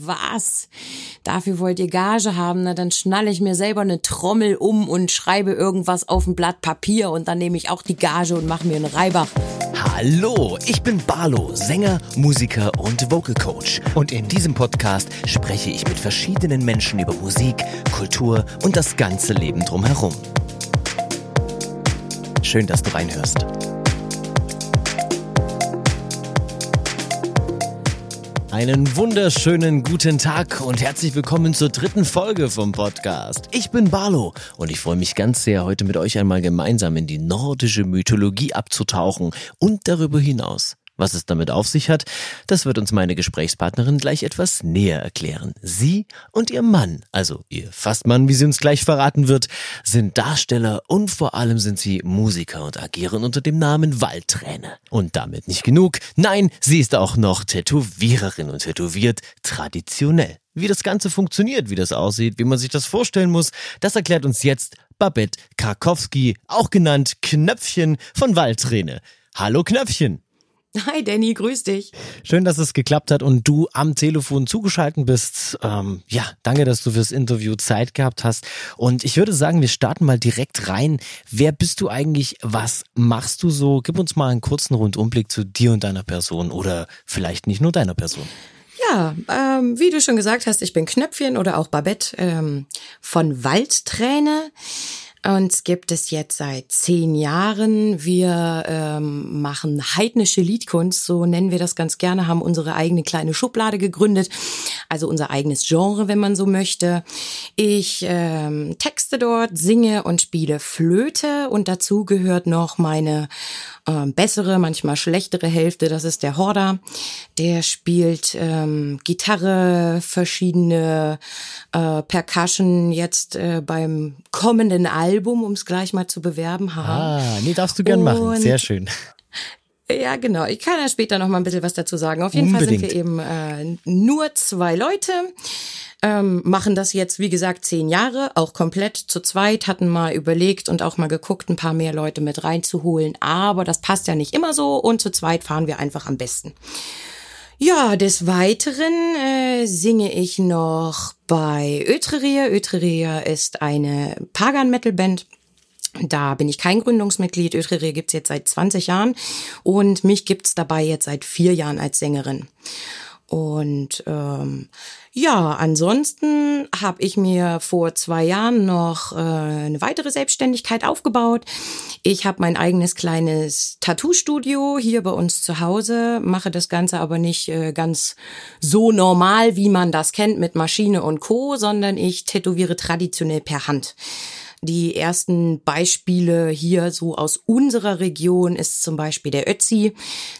Was? Dafür wollt ihr Gage haben? Na, dann schnalle ich mir selber eine Trommel um und schreibe irgendwas auf ein Blatt Papier und dann nehme ich auch die Gage und mache mir einen Reiber. Hallo, ich bin Barlo, Sänger, Musiker und Vocal Coach. Und in diesem Podcast spreche ich mit verschiedenen Menschen über Musik, Kultur und das ganze Leben drumherum. Schön, dass du reinhörst. Einen wunderschönen guten Tag und herzlich willkommen zur dritten Folge vom Podcast. Ich bin Barlo und ich freue mich ganz sehr, heute mit euch einmal gemeinsam in die nordische Mythologie abzutauchen und darüber hinaus was es damit auf sich hat, das wird uns meine Gesprächspartnerin gleich etwas näher erklären. Sie und ihr Mann, also ihr Fastmann, wie sie uns gleich verraten wird, sind Darsteller und vor allem sind sie Musiker und agieren unter dem Namen Waldträne. Und damit nicht genug. Nein, sie ist auch noch Tätowiererin und tätowiert traditionell. Wie das Ganze funktioniert, wie das aussieht, wie man sich das vorstellen muss, das erklärt uns jetzt Babette Karkowski, auch genannt Knöpfchen von Waldträne. Hallo Knöpfchen. Hi Danny, grüß dich. Schön, dass es geklappt hat und du am Telefon zugeschaltet bist. Ähm, ja, danke, dass du fürs Interview Zeit gehabt hast. Und ich würde sagen, wir starten mal direkt rein. Wer bist du eigentlich? Was machst du so? Gib uns mal einen kurzen Rundumblick zu dir und deiner Person oder vielleicht nicht nur deiner Person. Ja, ähm, wie du schon gesagt hast, ich bin Knöpfchen oder auch Babette ähm, von Waldträne. Uns gibt es jetzt seit zehn Jahren. Wir ähm, machen heidnische Liedkunst, so nennen wir das ganz gerne, haben unsere eigene kleine Schublade gegründet, also unser eigenes Genre, wenn man so möchte. Ich ähm, texte dort, singe und spiele Flöte und dazu gehört noch meine äh, bessere, manchmal schlechtere Hälfte, das ist der Horder. Der spielt ähm, Gitarre, verschiedene äh, Percussion jetzt äh, beim kommenden Album, um es gleich mal zu bewerben haben. Ah, nee, darfst du gern Und machen. Sehr schön. Ja, genau. Ich kann ja später noch mal ein bisschen was dazu sagen. Auf jeden Unbedingt. Fall sind wir eben äh, nur zwei Leute ähm, machen das jetzt, wie gesagt, zehn Jahre, auch komplett zu zweit, hatten mal überlegt und auch mal geguckt, ein paar mehr Leute mit reinzuholen. Aber das passt ja nicht immer so und zu zweit fahren wir einfach am besten. Ja, des Weiteren äh, singe ich noch bei Ötreria. Ötreria ist eine Pagan-Metal-Band. Da bin ich kein Gründungsmitglied. Ötreria gibt's jetzt seit 20 Jahren und mich gibt's dabei jetzt seit vier Jahren als Sängerin. Und ähm, ja, ansonsten habe ich mir vor zwei Jahren noch äh, eine weitere Selbstständigkeit aufgebaut. Ich habe mein eigenes kleines Tattoo-Studio hier bei uns zu Hause, mache das Ganze aber nicht äh, ganz so normal, wie man das kennt mit Maschine und Co, sondern ich tätowiere traditionell per Hand. Die ersten Beispiele hier so aus unserer Region ist zum Beispiel der Ötzi.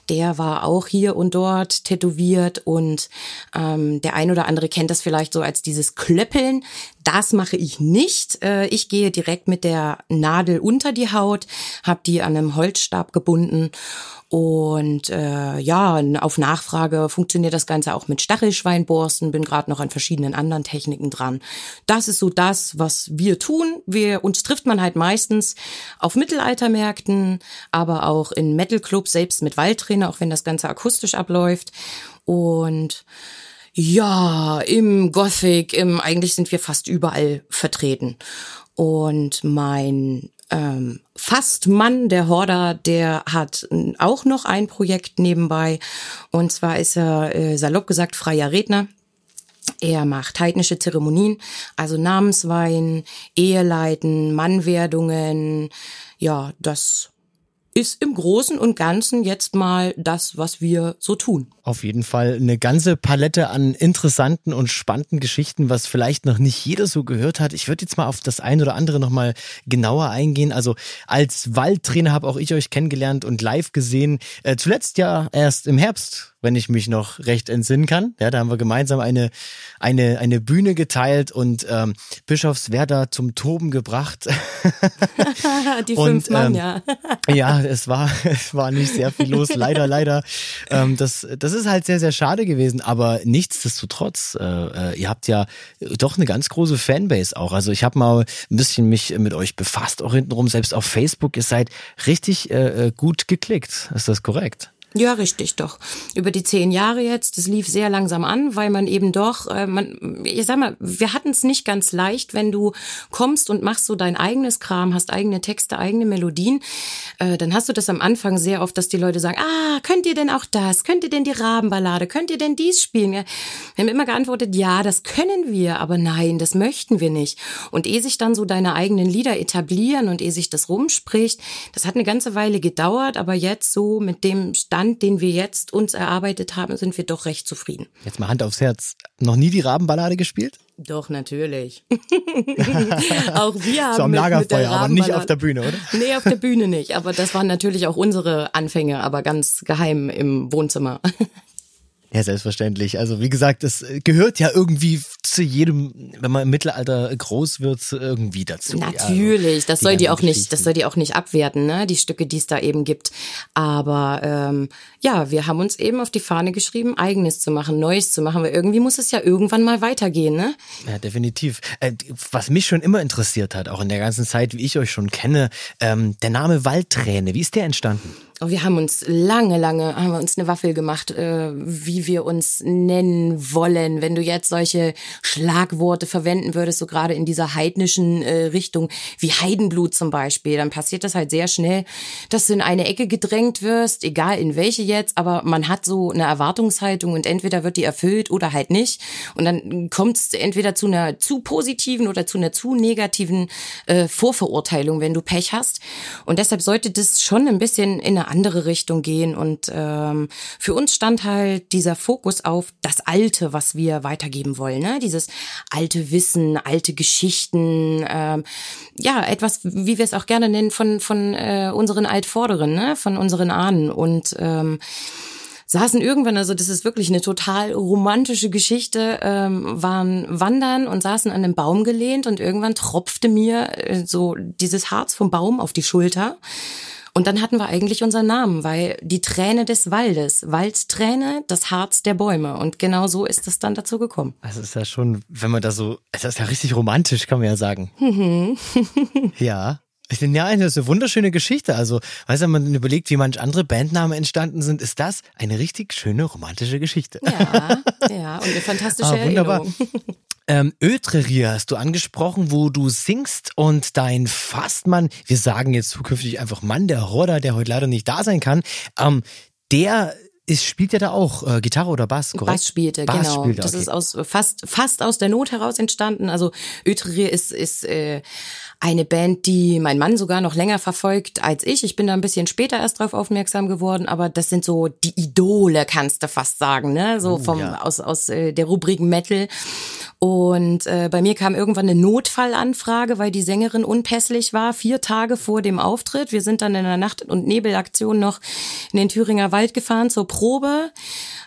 Der war auch hier und dort tätowiert und ähm, der ein oder andere kennt das vielleicht so als dieses Klöppeln. Das mache ich nicht. Äh, ich gehe direkt mit der Nadel unter die Haut, habe die an einem Holzstab gebunden und äh, ja, auf Nachfrage funktioniert das Ganze auch mit Stachelschweinborsten, bin gerade noch an verschiedenen anderen Techniken dran. Das ist so das, was wir tun. Wir uns trifft man halt meistens auf Mittelaltermärkten, aber auch in Metalclubs, selbst mit Waldtrainer, auch wenn das Ganze akustisch abläuft. Und ja, im Gothic, im eigentlich sind wir fast überall vertreten. Und mein ähm, Fastmann, der Horder, der hat auch noch ein Projekt nebenbei. Und zwar ist er, äh, salopp gesagt, freier Redner. Er macht heidnische Zeremonien, also Namensweihen, Eheleiten, Mannwerdungen. Ja, das ist im Großen und Ganzen jetzt mal das, was wir so tun. Auf jeden Fall eine ganze Palette an interessanten und spannenden Geschichten, was vielleicht noch nicht jeder so gehört hat. Ich würde jetzt mal auf das ein oder andere nochmal genauer eingehen. Also als Waldtrainer habe auch ich euch kennengelernt und live gesehen. Äh, zuletzt ja erst im Herbst wenn ich mich noch recht entsinnen kann. Ja, da haben wir gemeinsam eine, eine, eine Bühne geteilt und ähm, Bischofswerda zum Toben gebracht. Die fünf und, Mann, ähm, ja. ja, es war, es war nicht sehr viel los, leider, leider. Ähm, das, das ist halt sehr, sehr schade gewesen, aber nichtsdestotrotz, äh, äh, ihr habt ja doch eine ganz große Fanbase auch. Also ich habe mal ein bisschen mich mit euch befasst, auch hintenrum, selbst auf Facebook, ihr seid richtig äh, äh gut geklickt. Ist das korrekt? Ja, richtig, doch. Über die zehn Jahre jetzt, das lief sehr langsam an, weil man eben doch, äh, man, ich sag mal, wir hatten es nicht ganz leicht, wenn du kommst und machst so dein eigenes Kram, hast eigene Texte, eigene Melodien, äh, dann hast du das am Anfang sehr oft, dass die Leute sagen, ah, könnt ihr denn auch das? Könnt ihr denn die Rabenballade? Könnt ihr denn dies spielen? Wir haben immer geantwortet, ja, das können wir, aber nein, das möchten wir nicht. Und ehe sich dann so deine eigenen Lieder etablieren und ehe sich das rumspricht, das hat eine ganze Weile gedauert, aber jetzt so mit dem Stand Stand, den wir jetzt uns erarbeitet haben, sind wir doch recht zufrieden. Jetzt mal Hand aufs Herz. Noch nie die Rabenballade gespielt? Doch, natürlich. auch wir haben so am Lagerfeuer, aber nicht auf der Bühne, oder? Nee, auf der Bühne nicht. Aber das waren natürlich auch unsere Anfänge, aber ganz geheim im Wohnzimmer. Ja, selbstverständlich. Also wie gesagt, es gehört ja irgendwie zu jedem, wenn man im Mittelalter groß wird, irgendwie dazu. Natürlich, das soll die auch nicht, das soll die auch nicht abwerten, ne? Die Stücke, die es da eben gibt. Aber ähm, ja, wir haben uns eben auf die Fahne geschrieben, eigenes zu machen, Neues zu machen. Weil irgendwie muss es ja irgendwann mal weitergehen, ne? Ja, definitiv. Äh, was mich schon immer interessiert hat, auch in der ganzen Zeit, wie ich euch schon kenne, ähm, der Name Waldträne, wie ist der entstanden? Oh, wir haben uns lange, lange, haben wir uns eine Waffel gemacht, äh, wie wir uns nennen wollen. Wenn du jetzt solche Schlagworte verwenden würdest, so gerade in dieser heidnischen äh, Richtung, wie Heidenblut zum Beispiel, dann passiert das halt sehr schnell, dass du in eine Ecke gedrängt wirst, egal in welche jetzt, aber man hat so eine Erwartungshaltung und entweder wird die erfüllt oder halt nicht. Und dann kommt es entweder zu einer zu positiven oder zu einer zu negativen äh, Vorverurteilung, wenn du Pech hast. Und deshalb sollte das schon ein bisschen in eine andere Richtung gehen. Und ähm, für uns stand halt dieser Fokus auf das Alte, was wir weitergeben wollen. Ne? Dieses alte Wissen, alte Geschichten, ähm, ja, etwas, wie wir es auch gerne nennen, von, von äh, unseren Altvorderen, ne? von unseren Ahnen. Und ähm, saßen irgendwann, also das ist wirklich eine total romantische Geschichte, ähm, waren wandern und saßen an einem Baum gelehnt und irgendwann tropfte mir äh, so dieses Harz vom Baum auf die Schulter. Und dann hatten wir eigentlich unseren Namen, weil die Träne des Waldes, Waldträne, das Harz der Bäume. Und genau so ist es dann dazu gekommen. Also ist ja schon, wenn man da so, es ist ja richtig romantisch, kann man ja sagen. Mhm. ja. Ich finde, ja, das ist eine wunderschöne Geschichte. Also, weißt du, wenn man überlegt, wie manch andere Bandnamen entstanden sind, ist das eine richtig schöne romantische Geschichte. Ja, ja, und eine fantastische ah, wunderbar. Erinnerung. Ähm, Ötrerier hast du angesprochen, wo du singst und dein Fastmann, wir sagen jetzt zukünftig einfach Mann, der Horder, der heute leider nicht da sein kann, ähm, der ist, spielt ja da auch äh, Gitarre oder Bass, korrekt? Bass spielte, Bass genau. Spielte, okay. Das ist aus fast fast aus der Not heraus entstanden. Also Ötrerier ist ist äh, eine Band, die mein Mann sogar noch länger verfolgt als ich. Ich bin da ein bisschen später erst drauf aufmerksam geworden, aber das sind so die Idole, kannst du fast sagen, ne? So uh, vom ja. aus aus äh, der Rubrik Metal. Und äh, bei mir kam irgendwann eine Notfallanfrage, weil die Sängerin unpässlich war, vier Tage vor dem Auftritt. Wir sind dann in der Nacht- und Nebelaktion noch in den Thüringer Wald gefahren zur Probe.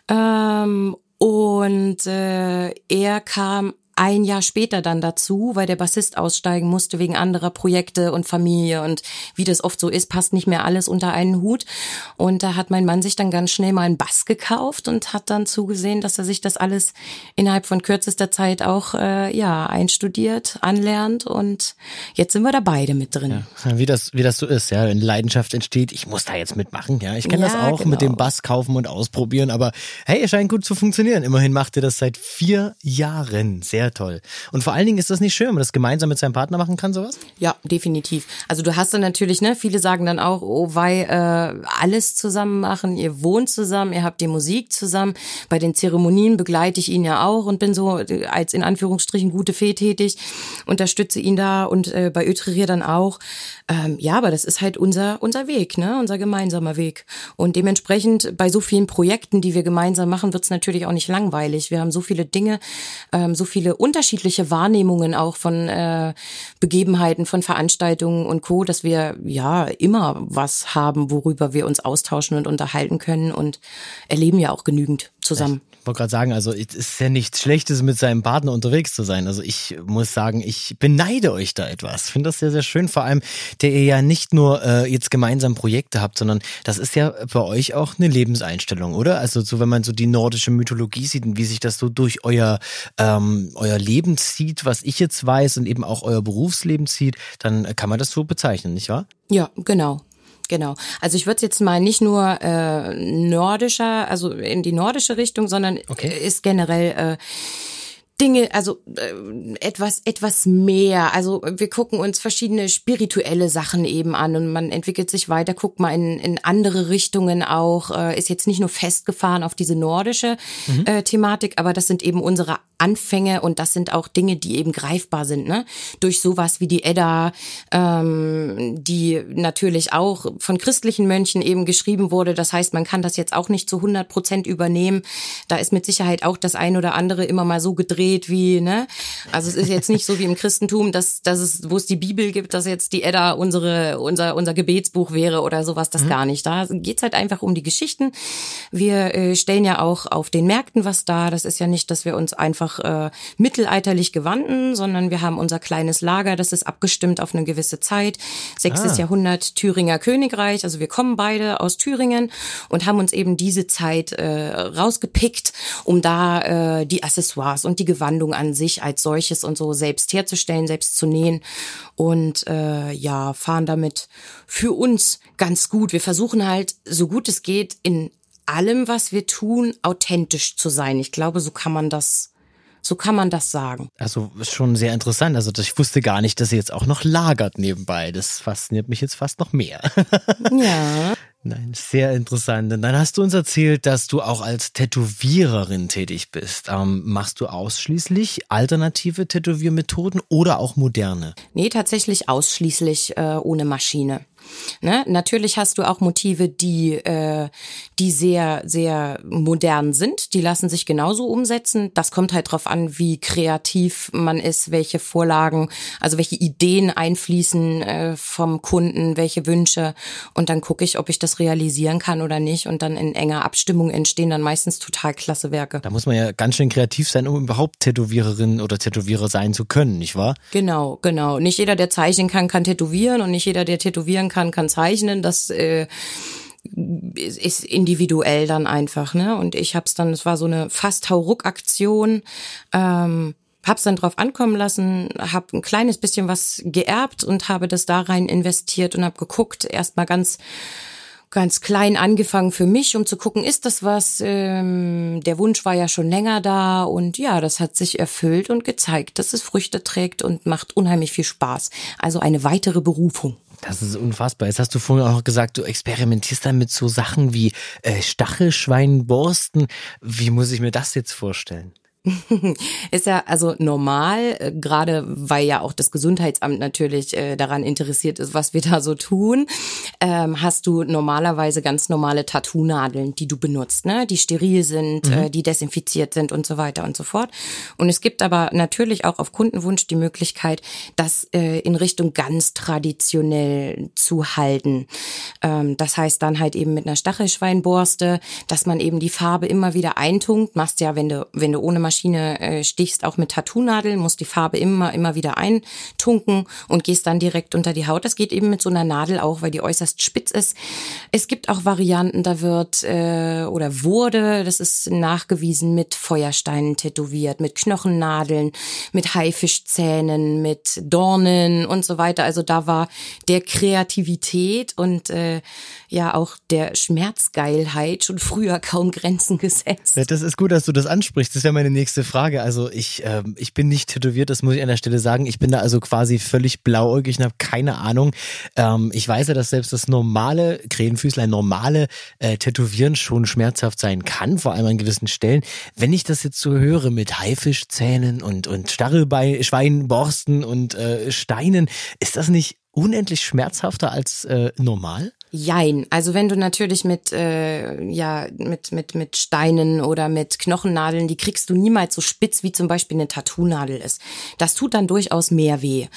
Ähm, und äh, er kam ein Jahr später dann dazu, weil der Bassist aussteigen musste wegen anderer Projekte und Familie und wie das oft so ist, passt nicht mehr alles unter einen Hut. Und da hat mein Mann sich dann ganz schnell mal einen Bass gekauft und hat dann zugesehen, dass er sich das alles innerhalb von kürzester Zeit auch äh, ja einstudiert, anlernt und jetzt sind wir da beide mit drin. Ja, wie das wie das so ist, ja, wenn Leidenschaft entsteht, ich muss da jetzt mitmachen, ja, ich kenne ja, das auch genau. mit dem Bass kaufen und ausprobieren, aber hey, es scheint gut zu funktionieren. Immerhin macht ihr das seit vier Jahren, sehr toll. Und vor allen Dingen ist das nicht schön, wenn man das gemeinsam mit seinem Partner machen kann, sowas? Ja, definitiv. Also du hast dann natürlich, ne, viele sagen dann auch, oh, weil äh, alles zusammen machen, ihr wohnt zusammen, ihr habt die Musik zusammen. Bei den Zeremonien begleite ich ihn ja auch und bin so äh, als in Anführungsstrichen gute Fee tätig, unterstütze ihn da und äh, bei Ötrerier dann auch. Ähm, ja, aber das ist halt unser, unser Weg, ne, unser gemeinsamer Weg. Und dementsprechend bei so vielen Projekten, die wir gemeinsam machen, wird es natürlich auch nicht langweilig. Wir haben so viele Dinge, ähm, so viele unterschiedliche Wahrnehmungen auch von äh, Begebenheiten, von Veranstaltungen und Co., dass wir ja immer was haben, worüber wir uns austauschen und unterhalten können und erleben ja auch genügend zusammen wollte gerade sagen, also es ist ja nichts Schlechtes, mit seinem Partner unterwegs zu sein. Also ich muss sagen, ich beneide euch da etwas. Finde das sehr, sehr schön. Vor allem, der ihr ja nicht nur äh, jetzt gemeinsam Projekte habt, sondern das ist ja bei euch auch eine Lebenseinstellung, oder? Also so, wenn man so die nordische Mythologie sieht und wie sich das so durch euer, ähm, euer Leben zieht, was ich jetzt weiß und eben auch euer Berufsleben zieht, dann kann man das so bezeichnen, nicht wahr? Ja, genau. Genau. Also ich würde jetzt mal nicht nur äh, nordischer, also in die nordische Richtung, sondern okay. ist generell äh, Dinge, also äh, etwas, etwas mehr. Also wir gucken uns verschiedene spirituelle Sachen eben an und man entwickelt sich weiter, guckt mal in, in andere Richtungen auch, äh, ist jetzt nicht nur festgefahren auf diese nordische mhm. äh, Thematik, aber das sind eben unsere Anfänge und das sind auch Dinge, die eben greifbar sind, ne? Durch sowas wie die Edda, ähm, die natürlich auch von christlichen Mönchen eben geschrieben wurde. Das heißt, man kann das jetzt auch nicht zu 100 Prozent übernehmen. Da ist mit Sicherheit auch das ein oder andere immer mal so gedreht wie, ne? Also es ist jetzt nicht so wie im Christentum, dass, dass es, wo es die Bibel gibt, dass jetzt die Edda unsere, unser, unser Gebetsbuch wäre oder sowas, das mhm. gar nicht. Da geht's halt einfach um die Geschichten. Wir äh, stellen ja auch auf den Märkten was da. Das ist ja nicht, dass wir uns einfach einfach äh, mittelalterlich gewandten, sondern wir haben unser kleines Lager, das ist abgestimmt auf eine gewisse Zeit. Sechstes ah. Jahrhundert Thüringer Königreich, also wir kommen beide aus Thüringen und haben uns eben diese Zeit äh, rausgepickt, um da äh, die Accessoires und die Gewandung an sich als solches und so selbst herzustellen, selbst zu nähen und äh, ja, fahren damit für uns ganz gut. Wir versuchen halt, so gut es geht, in allem, was wir tun, authentisch zu sein. Ich glaube, so kann man das so kann man das sagen. Also schon sehr interessant. Also ich wusste gar nicht, dass ihr jetzt auch noch lagert nebenbei. Das fasziniert mich jetzt fast noch mehr. Ja. Nein, sehr interessant. Und dann hast du uns erzählt, dass du auch als Tätowiererin tätig bist. Ähm, machst du ausschließlich alternative Tätowiermethoden oder auch moderne? Nee, tatsächlich ausschließlich äh, ohne Maschine. Ne? Natürlich hast du auch Motive, die, äh, die sehr, sehr modern sind. Die lassen sich genauso umsetzen. Das kommt halt drauf an, wie kreativ man ist, welche Vorlagen, also welche Ideen einfließen äh, vom Kunden, welche Wünsche. Und dann gucke ich, ob ich das realisieren kann oder nicht. Und dann in enger Abstimmung entstehen dann meistens total klasse Werke. Da muss man ja ganz schön kreativ sein, um überhaupt Tätowiererin oder Tätowierer sein zu können, nicht wahr? Genau, genau. Nicht jeder, der zeichnen kann, kann tätowieren und nicht jeder, der tätowieren kann, kann zeichnen. Das äh, ist individuell dann einfach, ne? Und ich hab's dann, es war so eine fast Hauruck-Aktion. Ähm, hab's dann drauf ankommen lassen, hab ein kleines bisschen was geerbt und habe das da rein investiert und hab geguckt, erstmal ganz ganz klein angefangen für mich, um zu gucken, ist das was? Ähm, der Wunsch war ja schon länger da und ja, das hat sich erfüllt und gezeigt, dass es Früchte trägt und macht unheimlich viel Spaß. Also eine weitere Berufung. Das ist unfassbar. Jetzt hast du vorhin auch noch gesagt, du experimentierst dann mit so Sachen wie äh, Stachelschweinborsten. Wie muss ich mir das jetzt vorstellen? ist ja also normal, äh, gerade weil ja auch das Gesundheitsamt natürlich äh, daran interessiert ist, was wir da so tun, ähm, hast du normalerweise ganz normale Tattoo-Nadeln, die du benutzt, ne? die steril sind, mhm. äh, die desinfiziert sind und so weiter und so fort. Und es gibt aber natürlich auch auf Kundenwunsch die Möglichkeit, das in Richtung ganz traditionell zu halten. Ähm, das heißt dann halt eben mit einer Stachelschweinborste, dass man eben die Farbe immer wieder eintunkt. Machst ja, wenn du, wenn du ohne Maschine äh, stichst, auch mit Tattoo-Nadeln, musst die Farbe immer, immer wieder eintunken und gehst dann direkt unter die Haut. Das geht eben mit so einer Nadel auch, weil die äußerst spitz ist. Es gibt auch Varianten, da wird äh, oder wurde, das ist nachgewiesen, mit Feuersteinen tätowiert, mit Knochennadeln, mit Haifischzähnen, mit Dornen und so weiter. Also da war der Kreativität und äh, ja auch der Schmerzgeilheit schon früher kaum Grenzen gesetzt. Das ist gut, dass du das ansprichst. Das wäre meine nächste Frage. Also ich, äh, ich bin nicht tätowiert, das muss ich an der Stelle sagen. Ich bin da also quasi völlig blauäugig und habe keine Ahnung. Ähm, ich weiß ja, dass selbst das normale Krähenfüßlein, normale äh, Tätowieren schon schmerzhaft sein kann, vor allem an gewissen Stellen. Wenn ich das jetzt so höre mit Haifischzähnen und, und Stachelschweinborsten und äh, Steinen, ist das nicht unendlich schmerzhafter als äh, normal? Jein. Also wenn du natürlich mit äh, ja mit mit mit Steinen oder mit Knochennadeln, die kriegst du niemals so spitz wie zum Beispiel eine Tattoo-Nadel ist. Das tut dann durchaus mehr weh.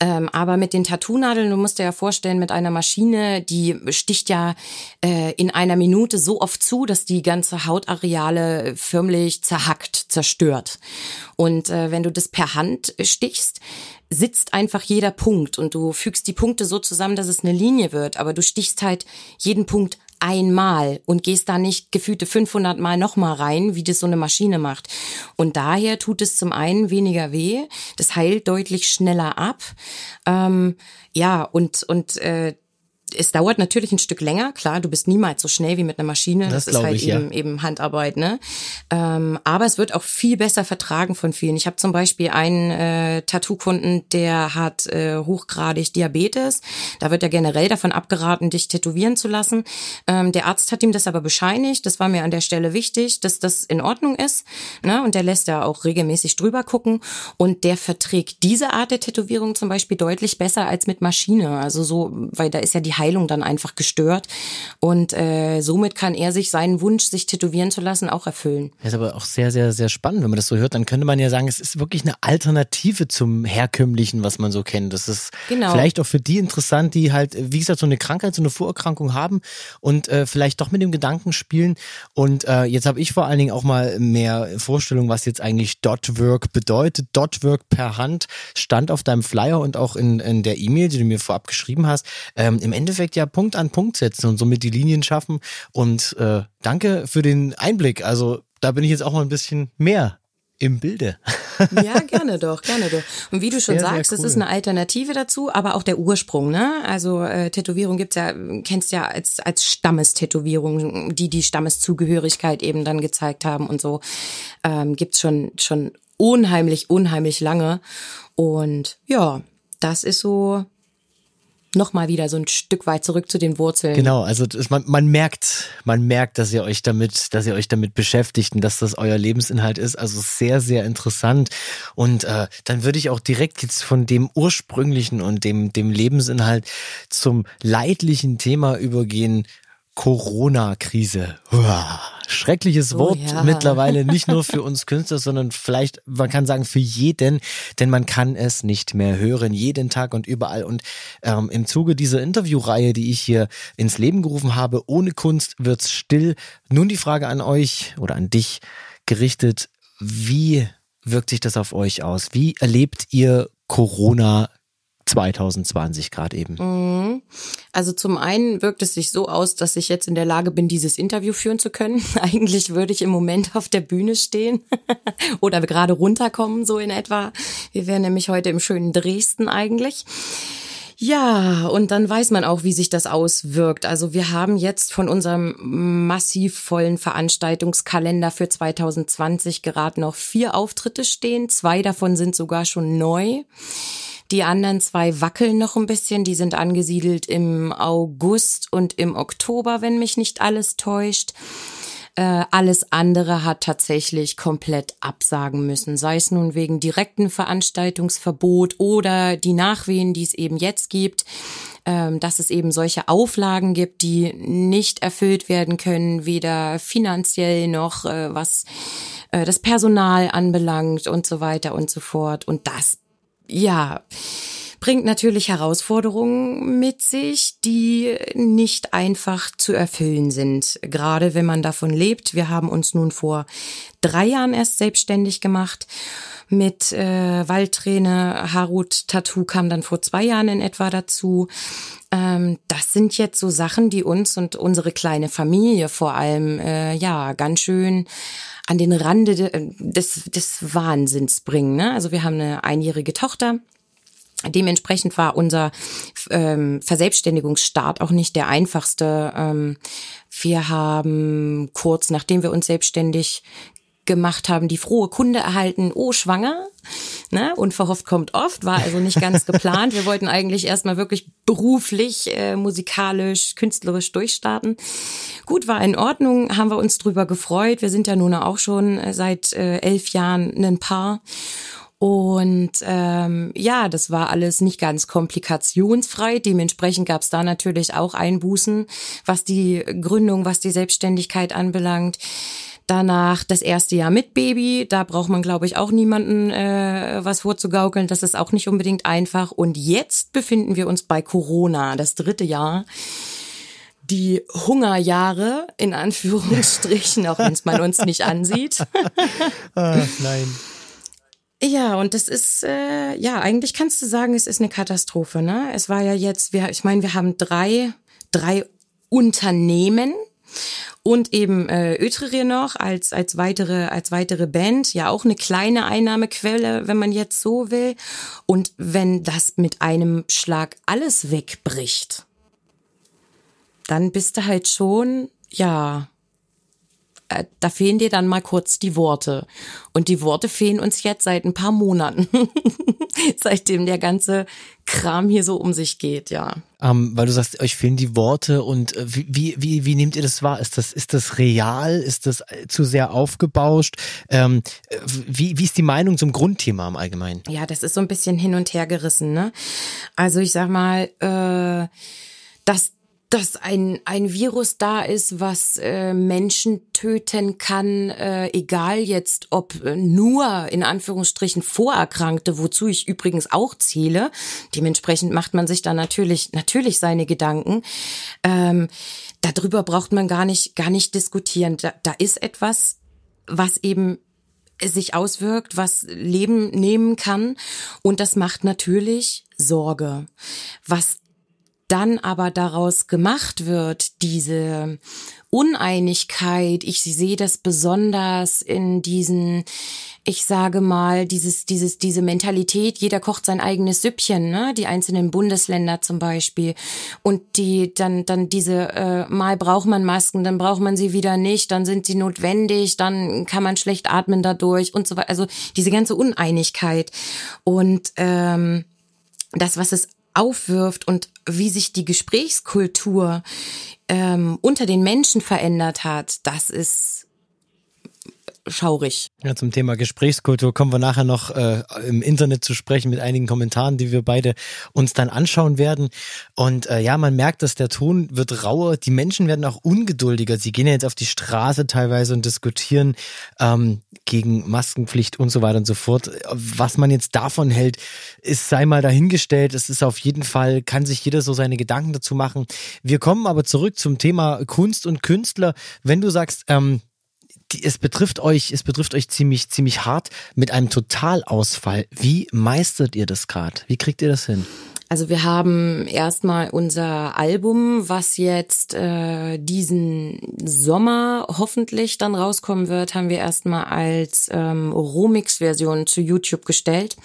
Ähm, aber mit den Tattoo-Nadeln, du musst dir ja vorstellen, mit einer Maschine, die sticht ja äh, in einer Minute so oft zu, dass die ganze Hautareale förmlich zerhackt, zerstört. Und äh, wenn du das per Hand stichst, sitzt einfach jeder Punkt und du fügst die Punkte so zusammen, dass es eine Linie wird, aber du stichst halt jeden Punkt einmal und gehst da nicht gefühlte 500 Mal nochmal rein, wie das so eine Maschine macht. Und daher tut es zum einen weniger weh, das heilt deutlich schneller ab. Ähm, ja, und, und äh, es dauert natürlich ein Stück länger, klar, du bist niemals so schnell wie mit einer Maschine. Das, das ist halt ich, eben, ja. eben Handarbeit, ne? Ähm, aber es wird auch viel besser vertragen von vielen. Ich habe zum Beispiel einen äh, Tattoo-Kunden, der hat äh, hochgradig Diabetes. Da wird er generell davon abgeraten, dich tätowieren zu lassen. Ähm, der Arzt hat ihm das aber bescheinigt. Das war mir an der Stelle wichtig, dass das in Ordnung ist. Ne? Und der lässt da auch regelmäßig drüber gucken. Und der verträgt diese Art der Tätowierung zum Beispiel deutlich besser als mit Maschine. Also so, weil da ist ja die Heilung dann einfach gestört. Und äh, somit kann er sich seinen Wunsch, sich tätowieren zu lassen, auch erfüllen. Das ist aber auch sehr, sehr, sehr spannend. Wenn man das so hört, dann könnte man ja sagen, es ist wirklich eine Alternative zum herkömmlichen, was man so kennt. Das ist genau. vielleicht auch für die interessant, die halt, wie gesagt, so eine Krankheit, so eine Vorerkrankung haben und äh, vielleicht doch mit dem Gedanken spielen. Und äh, jetzt habe ich vor allen Dingen auch mal mehr Vorstellung, was jetzt eigentlich Dotwork bedeutet. Dotwork per Hand stand auf deinem Flyer und auch in, in der E-Mail, die du mir vorab geschrieben hast. Ähm, Im Endeffekt ja Punkt an Punkt setzen und somit die Linien schaffen. Und äh, danke für den Einblick. Also da bin ich jetzt auch mal ein bisschen mehr im Bilde. Ja, gerne doch, gerne doch. Und wie du schon sehr, sagst, es cool. ist eine Alternative dazu, aber auch der Ursprung, ne? Also äh, Tätowierung gibt's ja, kennst ja als als Stammestätowierung, die die Stammeszugehörigkeit eben dann gezeigt haben und so ähm, gibt's schon schon unheimlich unheimlich lange und ja, das ist so nochmal wieder so ein Stück weit zurück zu den Wurzeln. Genau, also das, man, man merkt, man merkt, dass ihr euch damit, dass ihr euch damit beschäftigt und dass das euer Lebensinhalt ist. Also sehr, sehr interessant. Und äh, dann würde ich auch direkt jetzt von dem ursprünglichen und dem, dem Lebensinhalt zum leidlichen Thema übergehen. Corona-Krise. Schreckliches oh Wort oh, ja. mittlerweile, nicht nur für uns Künstler, sondern vielleicht, man kann sagen, für jeden, denn man kann es nicht mehr hören, jeden Tag und überall. Und ähm, im Zuge dieser Interviewreihe, die ich hier ins Leben gerufen habe, ohne Kunst wird's still. Nun die Frage an euch oder an dich gerichtet, wie wirkt sich das auf euch aus? Wie erlebt ihr Corona 2020 gerade eben? Mhm. Also zum einen wirkt es sich so aus, dass ich jetzt in der Lage bin, dieses Interview führen zu können. Eigentlich würde ich im Moment auf der Bühne stehen oder gerade runterkommen, so in etwa. Wir wären nämlich heute im schönen Dresden eigentlich. Ja, und dann weiß man auch, wie sich das auswirkt. Also wir haben jetzt von unserem massiv vollen Veranstaltungskalender für 2020 gerade noch vier Auftritte stehen. Zwei davon sind sogar schon neu. Die anderen zwei wackeln noch ein bisschen. Die sind angesiedelt im August und im Oktober, wenn mich nicht alles täuscht. Äh, alles andere hat tatsächlich komplett absagen müssen, sei es nun wegen direkten Veranstaltungsverbot oder die Nachwehen, die es eben jetzt gibt, ähm, dass es eben solche Auflagen gibt, die nicht erfüllt werden können, weder finanziell noch äh, was äh, das Personal anbelangt und so weiter und so fort. Und das ja, bringt natürlich Herausforderungen mit sich, die nicht einfach zu erfüllen sind. Gerade wenn man davon lebt. Wir haben uns nun vor drei Jahren erst selbstständig gemacht. Mit äh, Waldträne, Harut Tattoo kam dann vor zwei Jahren in etwa dazu. Ähm, das sind jetzt so Sachen, die uns und unsere kleine Familie vor allem äh, ja ganz schön an den Rande des, des Wahnsinns bringen. Ne? Also wir haben eine einjährige Tochter. Dementsprechend war unser ähm, Verselbstständigungsstart auch nicht der einfachste. Ähm, wir haben kurz nachdem wir uns selbstständig gemacht haben, die frohe Kunde erhalten, oh, schwanger. Ne? Unverhofft kommt oft, war also nicht ganz geplant. Wir wollten eigentlich erstmal wirklich beruflich, äh, musikalisch, künstlerisch durchstarten. Gut, war in Ordnung, haben wir uns drüber gefreut. Wir sind ja nun auch schon äh, seit äh, elf Jahren ein Paar. Und ähm, ja, das war alles nicht ganz komplikationsfrei. Dementsprechend gab es da natürlich auch Einbußen, was die Gründung, was die Selbstständigkeit anbelangt. Danach das erste Jahr mit Baby. Da braucht man, glaube ich, auch niemanden äh, was vorzugaukeln. Das ist auch nicht unbedingt einfach. Und jetzt befinden wir uns bei Corona, das dritte Jahr. Die Hungerjahre, in Anführungsstrichen, auch wenn es man uns nicht ansieht. ah, nein. Ja, und das ist, äh, ja, eigentlich kannst du sagen, es ist eine Katastrophe. Ne? Es war ja jetzt, wir, ich meine, wir haben drei, drei Unternehmen und eben äh, Ötrerir noch als als weitere als weitere Band ja auch eine kleine Einnahmequelle, wenn man jetzt so will. Und wenn das mit einem Schlag alles wegbricht, dann bist du halt schon, ja, äh, da fehlen dir dann mal kurz die Worte. Und die Worte fehlen uns jetzt seit ein paar Monaten, seitdem der ganze Kram hier so um sich geht, ja. Ähm, weil du sagst, euch fehlen die Worte und äh, wie, wie, wie nehmt ihr das wahr? Ist das, ist das real? Ist das äh, zu sehr aufgebauscht? Ähm, wie, wie ist die Meinung zum Grundthema im Allgemeinen? Ja, das ist so ein bisschen hin und her gerissen, ne? Also ich sag mal, äh, dass dass ein, ein Virus da ist, was äh, Menschen töten kann, äh, egal jetzt ob äh, nur in Anführungsstrichen Vorerkrankte, wozu ich übrigens auch zähle. Dementsprechend macht man sich da natürlich natürlich seine Gedanken. Ähm, darüber braucht man gar nicht gar nicht diskutieren. Da, da ist etwas, was eben sich auswirkt, was Leben nehmen kann. Und das macht natürlich Sorge. Was dann aber daraus gemacht wird, diese Uneinigkeit, ich sehe das besonders in diesen, ich sage mal, dieses, dieses, diese Mentalität, jeder kocht sein eigenes Süppchen, ne? die einzelnen Bundesländer zum Beispiel. Und die, dann, dann diese, äh, mal braucht man Masken, dann braucht man sie wieder nicht, dann sind sie notwendig, dann kann man schlecht atmen dadurch und so weiter. Also diese ganze Uneinigkeit. Und ähm, das, was es aufwirft und wie sich die Gesprächskultur ähm, unter den Menschen verändert hat, das ist schaurig. Ja, zum Thema Gesprächskultur kommen wir nachher noch äh, im Internet zu sprechen mit einigen Kommentaren, die wir beide uns dann anschauen werden. Und äh, ja, man merkt, dass der Ton wird rauer. Die Menschen werden auch ungeduldiger. Sie gehen ja jetzt auf die Straße teilweise und diskutieren ähm, gegen Maskenpflicht und so weiter und so fort. Was man jetzt davon hält, ist sei mal dahingestellt. Es ist auf jeden Fall, kann sich jeder so seine Gedanken dazu machen. Wir kommen aber zurück zum Thema Kunst und Künstler. Wenn du sagst, ähm, es betrifft euch, es betrifft euch ziemlich, ziemlich hart mit einem Totalausfall. Wie meistert ihr das gerade? Wie kriegt ihr das hin? Also wir haben erstmal unser Album, was jetzt äh, diesen Sommer hoffentlich dann rauskommen wird, haben wir erstmal als ähm, Romix-Version zu YouTube gestellt.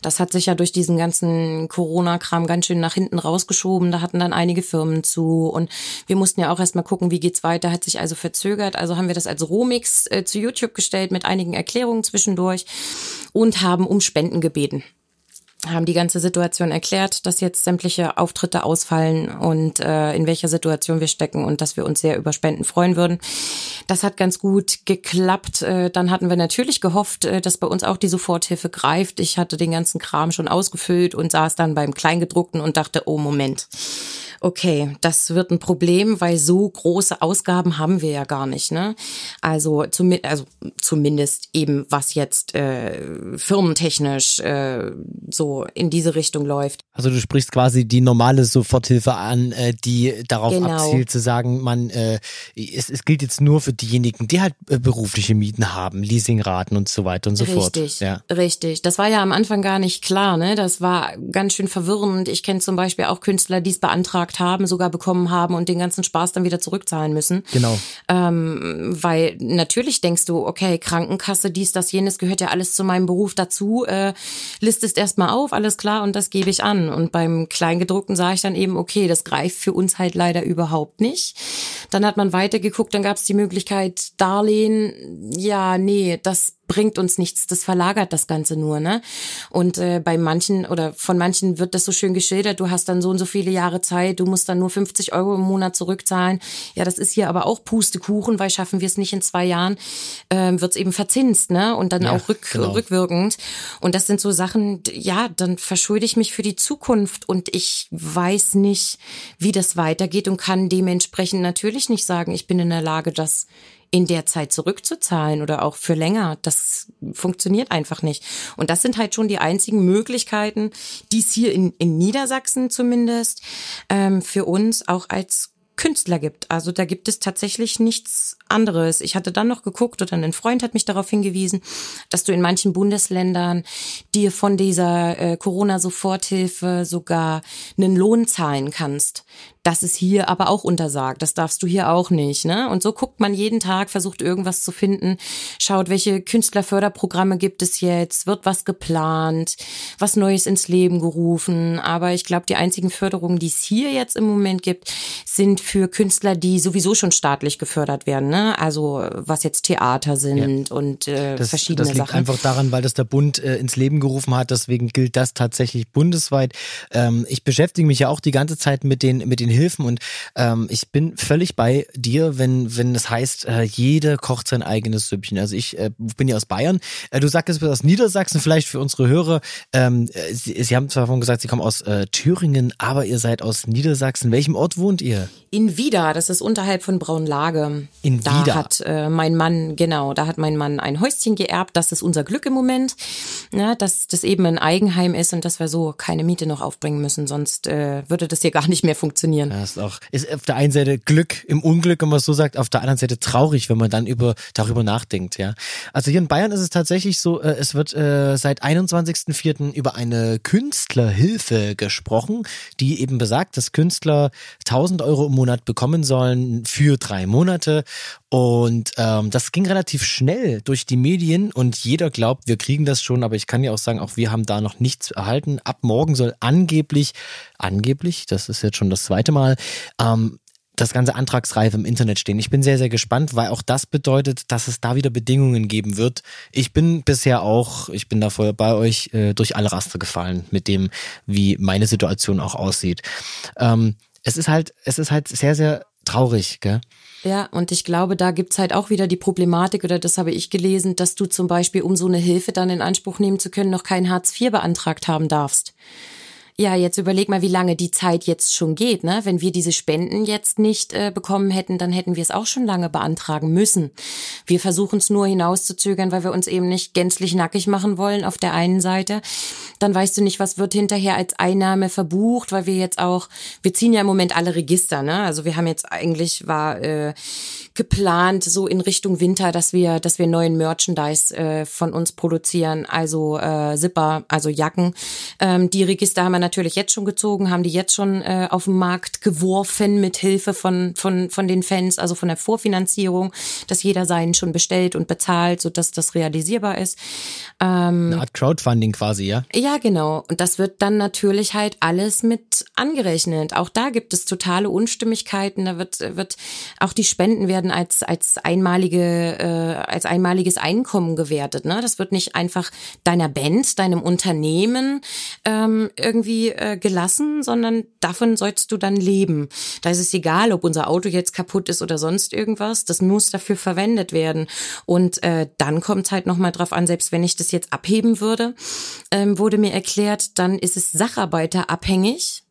Das hat sich ja durch diesen ganzen Corona-Kram ganz schön nach hinten rausgeschoben. Da hatten dann einige Firmen zu und wir mussten ja auch erstmal gucken, wie geht's weiter, hat sich also verzögert. Also haben wir das als Romix äh, zu YouTube gestellt mit einigen Erklärungen zwischendurch und haben um Spenden gebeten haben die ganze Situation erklärt, dass jetzt sämtliche Auftritte ausfallen und äh, in welcher Situation wir stecken und dass wir uns sehr über Spenden freuen würden. Das hat ganz gut geklappt. Äh, dann hatten wir natürlich gehofft, äh, dass bei uns auch die Soforthilfe greift. Ich hatte den ganzen Kram schon ausgefüllt und saß dann beim Kleingedruckten und dachte, oh Moment okay, das wird ein Problem, weil so große Ausgaben haben wir ja gar nicht. Ne? Also, zum, also zumindest eben, was jetzt äh, firmentechnisch äh, so in diese Richtung läuft. Also du sprichst quasi die normale Soforthilfe an, äh, die darauf genau. abzielt zu sagen, man äh, es, es gilt jetzt nur für diejenigen, die halt äh, berufliche Mieten haben, Leasingraten und so weiter und so richtig, fort. Richtig, ja. richtig. Das war ja am Anfang gar nicht klar. Ne? Das war ganz schön verwirrend. Ich kenne zum Beispiel auch Künstler, die es beantragt beantragt haben, sogar bekommen haben und den ganzen Spaß dann wieder zurückzahlen müssen. Genau. Ähm, weil natürlich denkst du, okay, Krankenkasse, dies, das, jenes gehört ja alles zu meinem Beruf dazu. Äh, listest erstmal auf, alles klar und das gebe ich an. Und beim Kleingedruckten sage ich dann eben, okay, das greift für uns halt leider überhaupt nicht. Dann hat man weitergeguckt, dann gab es die Möglichkeit Darlehen. Ja, nee, das bringt uns nichts, das verlagert das Ganze nur, ne? Und äh, bei manchen oder von manchen wird das so schön geschildert, du hast dann so und so viele Jahre Zeit, du musst dann nur 50 Euro im Monat zurückzahlen. Ja, das ist hier aber auch Pustekuchen, weil schaffen wir es nicht in zwei Jahren, ähm, wird es eben verzinst, ne? Und dann ja, auch rück, genau. rückwirkend. Und das sind so Sachen, ja, dann verschulde ich mich für die Zukunft und ich weiß nicht, wie das weitergeht und kann dementsprechend natürlich nicht sagen, ich bin in der Lage, das in der Zeit zurückzuzahlen oder auch für länger. Das funktioniert einfach nicht. Und das sind halt schon die einzigen Möglichkeiten, die es hier in, in Niedersachsen zumindest ähm, für uns auch als Künstler gibt. Also da gibt es tatsächlich nichts anderes. Ich hatte dann noch geguckt oder ein Freund hat mich darauf hingewiesen, dass du in manchen Bundesländern dir von dieser äh, Corona-Soforthilfe sogar einen Lohn zahlen kannst. Das ist hier aber auch untersagt, das darfst du hier auch nicht. Ne? Und so guckt man jeden Tag, versucht irgendwas zu finden, schaut, welche Künstlerförderprogramme gibt es jetzt, wird was geplant, was Neues ins Leben gerufen. Aber ich glaube, die einzigen Förderungen, die es hier jetzt im Moment gibt, sind für Künstler, die sowieso schon staatlich gefördert werden. Ne? Also was jetzt Theater sind ja. und äh, das, verschiedene das liegt Sachen. einfach daran, weil das der Bund äh, ins Leben gerufen hat. Deswegen gilt das tatsächlich bundesweit. Ähm, ich beschäftige mich ja auch die ganze Zeit mit den mit den Hilfen und ähm, ich bin völlig bei dir, wenn wenn es heißt, äh, jeder kocht sein eigenes Süppchen. Also ich äh, bin ja aus Bayern. Äh, du sagst, du bist aus Niedersachsen. Vielleicht für unsere Hörer. Ähm, Sie, Sie haben zwar vorhin gesagt, Sie kommen aus äh, Thüringen, aber ihr seid aus Niedersachsen. Welchem Ort wohnt ihr? In Wieder. Das ist unterhalb von Braunlage. In da Wieder. hat äh, mein Mann genau, da hat mein Mann ein Häuschen geerbt. Das ist unser Glück im Moment, ja, dass das eben ein Eigenheim ist und dass wir so keine Miete noch aufbringen müssen. Sonst äh, würde das hier gar nicht mehr funktionieren. Das ist auch ist auf der einen Seite Glück im Unglück, wenn man es so sagt, auf der anderen Seite traurig, wenn man dann über darüber nachdenkt. Ja, also hier in Bayern ist es tatsächlich so, äh, es wird äh, seit 21.04. über eine Künstlerhilfe gesprochen, die eben besagt, dass Künstler 1000 Euro im Monat bekommen sollen für drei Monate. Und ähm, das ging relativ schnell durch die Medien und jeder glaubt, wir kriegen das schon, aber ich kann ja auch sagen, auch wir haben da noch nichts erhalten. Ab morgen soll angeblich, angeblich, das ist jetzt schon das zweite Mal, ähm, das ganze Antragsreife im Internet stehen. Ich bin sehr, sehr gespannt, weil auch das bedeutet, dass es da wieder Bedingungen geben wird. Ich bin bisher auch, ich bin da vorher bei euch, äh, durch alle Raster gefallen mit dem, wie meine Situation auch aussieht. Ähm, es ist halt, es ist halt sehr, sehr traurig, gell? Ja, und ich glaube, da gibt's halt auch wieder die Problematik, oder das habe ich gelesen, dass du zum Beispiel, um so eine Hilfe dann in Anspruch nehmen zu können, noch kein Hartz IV beantragt haben darfst. Ja, jetzt überleg mal, wie lange die Zeit jetzt schon geht. Ne? Wenn wir diese Spenden jetzt nicht äh, bekommen hätten, dann hätten wir es auch schon lange beantragen müssen. Wir versuchen es nur hinauszuzögern, weil wir uns eben nicht gänzlich nackig machen wollen auf der einen Seite. Dann weißt du nicht, was wird hinterher als Einnahme verbucht, weil wir jetzt auch, wir ziehen ja im Moment alle Register. Ne? Also wir haben jetzt eigentlich, war äh, geplant, so in Richtung Winter, dass wir, dass wir neuen Merchandise äh, von uns produzieren, also äh, Zipper, also Jacken. Ähm, die Register haben wir natürlich jetzt schon gezogen, haben die jetzt schon äh, auf den Markt geworfen mit Hilfe von, von, von den Fans, also von der Vorfinanzierung, dass jeder seinen schon bestellt und bezahlt, so dass das realisierbar ist. Ähm, Eine Art Crowdfunding quasi, ja? Ja, genau. Und das wird dann natürlich halt alles mit angerechnet. Auch da gibt es totale Unstimmigkeiten. Da wird, wird auch die Spenden werden werden als als einmalige äh, als einmaliges Einkommen gewertet. Ne? Das wird nicht einfach deiner Band, deinem Unternehmen ähm, irgendwie äh, gelassen, sondern davon sollst du dann leben. Da ist es egal, ob unser Auto jetzt kaputt ist oder sonst irgendwas. Das muss dafür verwendet werden. Und äh, dann kommt es halt noch mal drauf an. Selbst wenn ich das jetzt abheben würde, ähm, wurde mir erklärt, dann ist es Sacharbeiterabhängig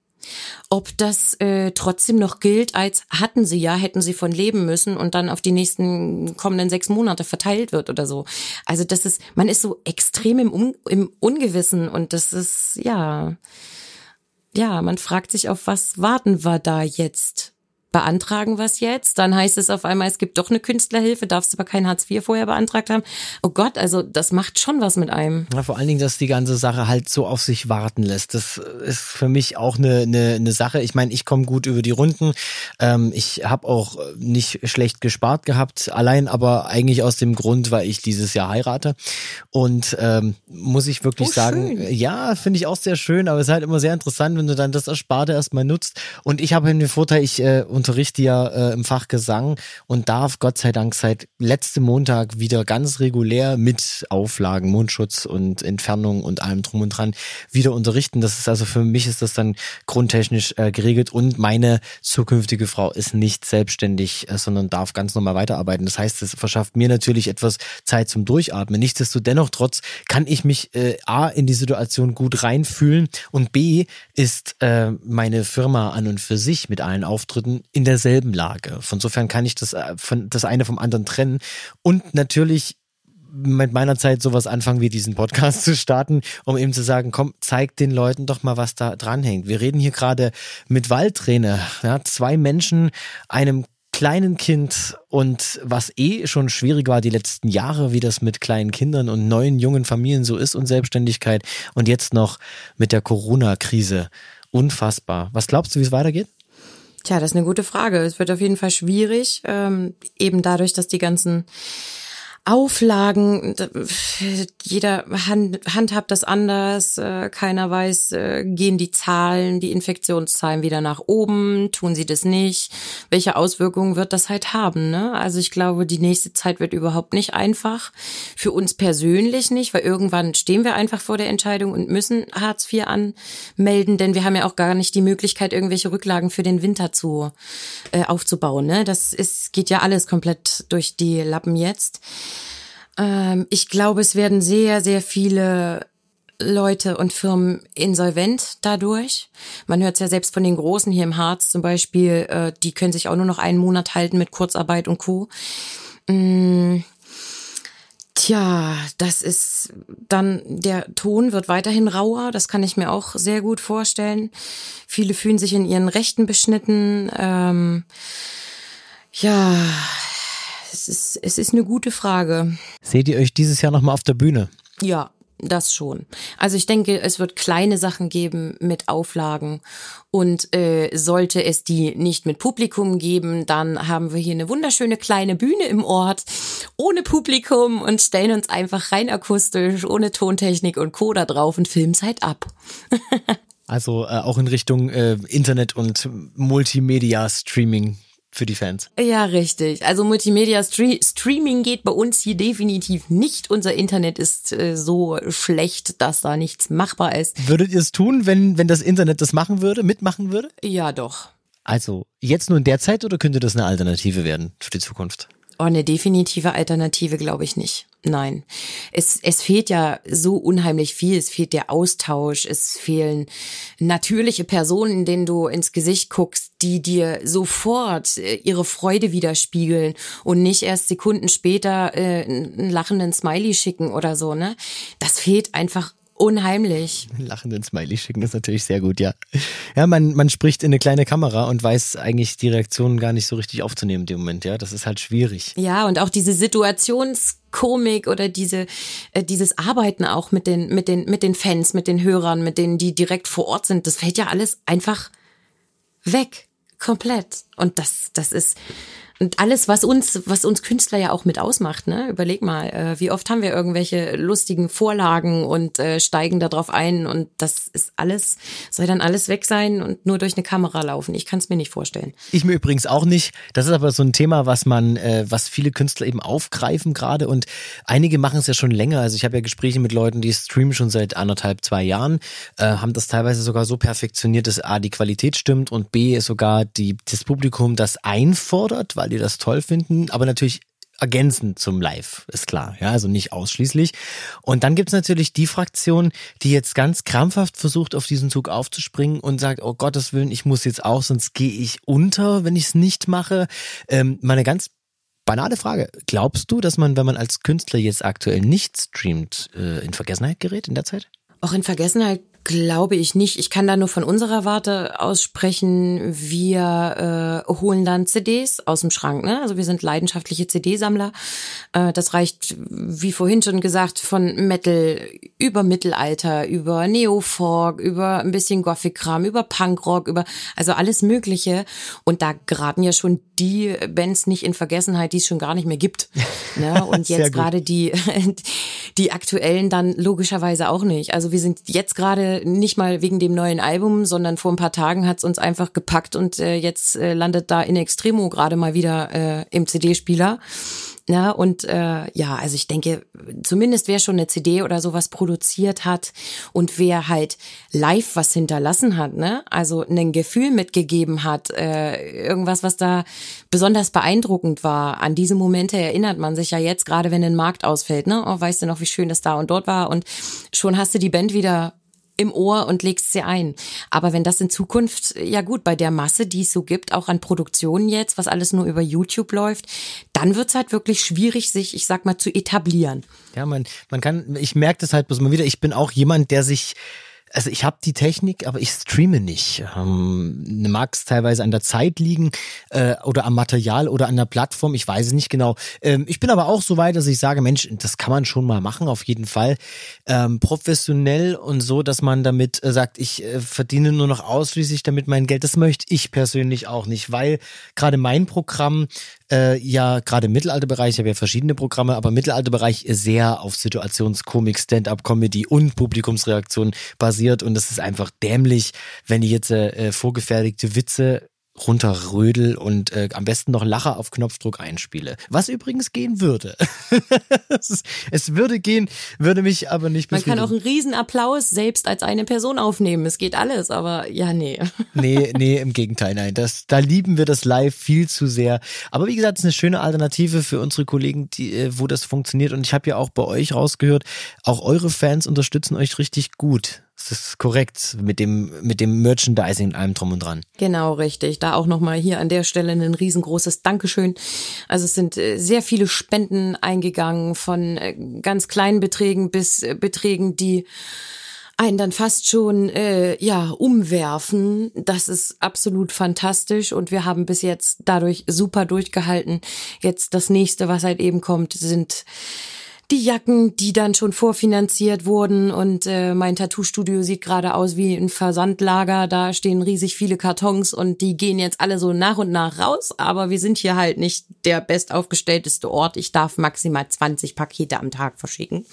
ob das äh, trotzdem noch gilt, als hatten sie ja, hätten sie von leben müssen und dann auf die nächsten kommenden sechs Monate verteilt wird oder so. Also das ist, man ist so extrem im, Un im Ungewissen und das ist, ja, ja, man fragt sich, auf was warten wir da jetzt? Beantragen es jetzt. Dann heißt es auf einmal, es gibt doch eine Künstlerhilfe, darfst aber kein Hartz IV vorher beantragt haben. Oh Gott, also das macht schon was mit einem. Ja, vor allen Dingen, dass die ganze Sache halt so auf sich warten lässt. Das ist für mich auch eine, eine, eine Sache. Ich meine, ich komme gut über die Runden. Ähm, ich habe auch nicht schlecht gespart gehabt, allein aber eigentlich aus dem Grund, weil ich dieses Jahr heirate. Und ähm, muss ich wirklich oh, sagen, schön. ja, finde ich auch sehr schön, aber es ist halt immer sehr interessant, wenn du dann das Ersparte erstmal nutzt. Und ich habe den Vorteil, ich äh, unterrichte ja äh, im Fach Gesang und darf Gott sei Dank seit letztem Montag wieder ganz regulär mit Auflagen, Mundschutz und Entfernung und allem drum und dran wieder unterrichten. Das ist also für mich ist das dann grundtechnisch äh, geregelt und meine zukünftige Frau ist nicht selbstständig, äh, sondern darf ganz normal weiterarbeiten. Das heißt, es verschafft mir natürlich etwas Zeit zum Durchatmen. Nichtsdestotrotz kann ich mich äh, A in die Situation gut reinfühlen und B ist äh, meine Firma an und für sich mit allen Auftritten in derselben Lage. Von insofern kann ich das, äh, von, das eine vom anderen trennen. Und natürlich mit meiner Zeit sowas anfangen wie diesen Podcast zu starten, um eben zu sagen, komm, zeig den Leuten doch mal, was da dranhängt. Wir reden hier gerade mit Waldträne, ja, zwei Menschen, einem kleinen Kind und was eh schon schwierig war die letzten Jahre, wie das mit kleinen Kindern und neuen jungen Familien so ist und Selbstständigkeit und jetzt noch mit der Corona-Krise. Unfassbar. Was glaubst du, wie es weitergeht? Tja, das ist eine gute Frage. Es wird auf jeden Fall schwierig, ähm, eben dadurch, dass die ganzen Auflagen, jeder hand, handhabt das anders, äh, keiner weiß, äh, gehen die Zahlen, die Infektionszahlen wieder nach oben, tun sie das nicht, welche Auswirkungen wird das halt haben, ne? Also ich glaube, die nächste Zeit wird überhaupt nicht einfach, für uns persönlich nicht, weil irgendwann stehen wir einfach vor der Entscheidung und müssen Hartz IV anmelden, denn wir haben ja auch gar nicht die Möglichkeit, irgendwelche Rücklagen für den Winter zu äh, aufzubauen, ne? Das ist, geht ja alles komplett durch die Lappen jetzt. Ähm, ich glaube, es werden sehr, sehr viele Leute und Firmen insolvent dadurch. Man hört es ja selbst von den Großen hier im Harz zum Beispiel, äh, die können sich auch nur noch einen Monat halten mit Kurzarbeit und Co. Mm, tja, das ist dann, der Ton wird weiterhin rauer, das kann ich mir auch sehr gut vorstellen. Viele fühlen sich in ihren Rechten beschnitten. Ähm, ja, es ist, es ist eine gute Frage. Seht ihr euch dieses Jahr nochmal auf der Bühne? Ja, das schon. Also ich denke, es wird kleine Sachen geben mit Auflagen und äh, sollte es die nicht mit Publikum geben, dann haben wir hier eine wunderschöne kleine Bühne im Ort ohne Publikum und stellen uns einfach rein akustisch, ohne Tontechnik und Co. da drauf und filmen es halt ab. also äh, auch in Richtung äh, Internet und Multimedia-Streaming für die Fans. Ja, richtig. Also Multimedia Stre Streaming geht bei uns hier definitiv nicht. Unser Internet ist äh, so schlecht, dass da nichts machbar ist. Würdet ihr es tun, wenn, wenn das Internet das machen würde, mitmachen würde? Ja, doch. Also jetzt nur in der Zeit oder könnte das eine Alternative werden für die Zukunft? Oh, eine definitive Alternative glaube ich nicht. Nein. Es, es fehlt ja so unheimlich viel. Es fehlt der Austausch. Es fehlen natürliche Personen, denen du ins Gesicht guckst, die dir sofort äh, ihre Freude widerspiegeln und nicht erst Sekunden später äh, einen lachenden Smiley schicken oder so, ne? Das fehlt einfach Unheimlich. Lachenden Smiley schicken ist natürlich sehr gut, ja. Ja, man, man spricht in eine kleine Kamera und weiß eigentlich die Reaktionen gar nicht so richtig aufzunehmen in dem Moment, ja. Das ist halt schwierig. Ja, und auch diese Situationskomik oder diese, äh, dieses Arbeiten auch mit den, mit den, mit den Fans, mit den Hörern, mit denen, die direkt vor Ort sind, das fällt ja alles einfach weg. Komplett. Und das, das ist, und alles, was uns, was uns Künstler ja auch mit ausmacht, ne? Überleg mal, äh, wie oft haben wir irgendwelche lustigen Vorlagen und äh, steigen darauf ein und das ist alles, soll dann alles weg sein und nur durch eine Kamera laufen. Ich kann es mir nicht vorstellen. Ich mir übrigens auch nicht. Das ist aber so ein Thema, was man, äh, was viele Künstler eben aufgreifen gerade und einige machen es ja schon länger. Also ich habe ja Gespräche mit Leuten, die streamen schon seit anderthalb, zwei Jahren, äh, haben das teilweise sogar so perfektioniert, dass A, die Qualität stimmt und B, sogar die, das Publikum das einfordert, weil die das toll finden, aber natürlich ergänzend zum Live, ist klar, ja, also nicht ausschließlich. Und dann gibt's natürlich die Fraktion, die jetzt ganz krampfhaft versucht, auf diesen Zug aufzuspringen und sagt, oh Gottes Willen, ich muss jetzt auch, sonst gehe ich unter, wenn ich es nicht mache. Ähm, meine ganz banale Frage, glaubst du, dass man, wenn man als Künstler jetzt aktuell nicht streamt, äh, in Vergessenheit gerät in der Zeit? Auch in Vergessenheit Glaube ich nicht. Ich kann da nur von unserer Warte aussprechen. Wir äh, holen dann CDs aus dem Schrank. Ne? Also wir sind leidenschaftliche CD-Sammler. Äh, das reicht, wie vorhin schon gesagt, von Metal über Mittelalter, über Neofolk, über ein bisschen Gothic-Kram, über Punkrock, über also alles Mögliche. Und da geraten ja schon die Bands nicht in Vergessenheit, die es schon gar nicht mehr gibt. Ne? Und jetzt gerade die die aktuellen dann logischerweise auch nicht. Also wir sind jetzt gerade nicht mal wegen dem neuen Album, sondern vor ein paar Tagen hat's uns einfach gepackt und äh, jetzt äh, landet da in Extremo gerade mal wieder äh, im CD-Spieler. Ja, und äh, ja, also ich denke, zumindest wer schon eine CD oder sowas produziert hat und wer halt live was hinterlassen hat, ne, also ein Gefühl mitgegeben hat, äh, irgendwas, was da besonders beeindruckend war. An diese Momente erinnert man sich ja jetzt, gerade wenn ein Markt ausfällt, ne? Oh, weißt du noch, wie schön das da und dort war? Und schon hast du die Band wieder im Ohr und legst sie ein. Aber wenn das in Zukunft, ja gut, bei der Masse, die es so gibt, auch an Produktionen jetzt, was alles nur über YouTube läuft, dann wird's halt wirklich schwierig, sich, ich sag mal, zu etablieren. Ja, man, man kann, ich merke das halt bloß mal wieder, ich bin auch jemand, der sich also ich habe die Technik, aber ich streame nicht. Ähm, Mag es teilweise an der Zeit liegen äh, oder am Material oder an der Plattform, ich weiß es nicht genau. Ähm, ich bin aber auch so weit, dass ich sage, Mensch, das kann man schon mal machen, auf jeden Fall. Ähm, professionell und so, dass man damit äh, sagt, ich äh, verdiene nur noch ausschließlich damit mein Geld. Das möchte ich persönlich auch nicht, weil gerade mein Programm äh, ja gerade im Mittelalterbereich, ich habe ja verschiedene Programme, aber Mittelalterbereich sehr auf Situationskomik, Stand-up-Comedy und Publikumsreaktion basiert. Und das ist einfach dämlich, wenn ich jetzt äh, vorgefertigte Witze runterrödel und äh, am besten noch Lacher auf Knopfdruck einspiele. Was übrigens gehen würde. es, würde gehen, würde mich aber nicht Man kann auch einen Riesenapplaus selbst als eine Person aufnehmen. Es geht alles, aber ja, nee. nee, nee, im Gegenteil, nein. Das, da lieben wir das live viel zu sehr. Aber wie gesagt, es ist eine schöne Alternative für unsere Kollegen, die, äh, wo das funktioniert. Und ich habe ja auch bei euch rausgehört, auch eure Fans unterstützen euch richtig gut. Das ist korrekt mit dem, mit dem Merchandising und allem drum und dran. Genau, richtig. Da auch nochmal hier an der Stelle ein riesengroßes Dankeschön. Also es sind äh, sehr viele Spenden eingegangen von äh, ganz kleinen Beträgen bis äh, Beträgen, die einen dann fast schon äh, ja umwerfen. Das ist absolut fantastisch und wir haben bis jetzt dadurch super durchgehalten. Jetzt das nächste, was halt eben kommt, sind die Jacken, die dann schon vorfinanziert wurden und äh, mein Tattoo-Studio sieht gerade aus wie ein Versandlager. Da stehen riesig viele Kartons und die gehen jetzt alle so nach und nach raus. Aber wir sind hier halt nicht der bestaufgestellteste Ort. Ich darf maximal 20 Pakete am Tag verschicken.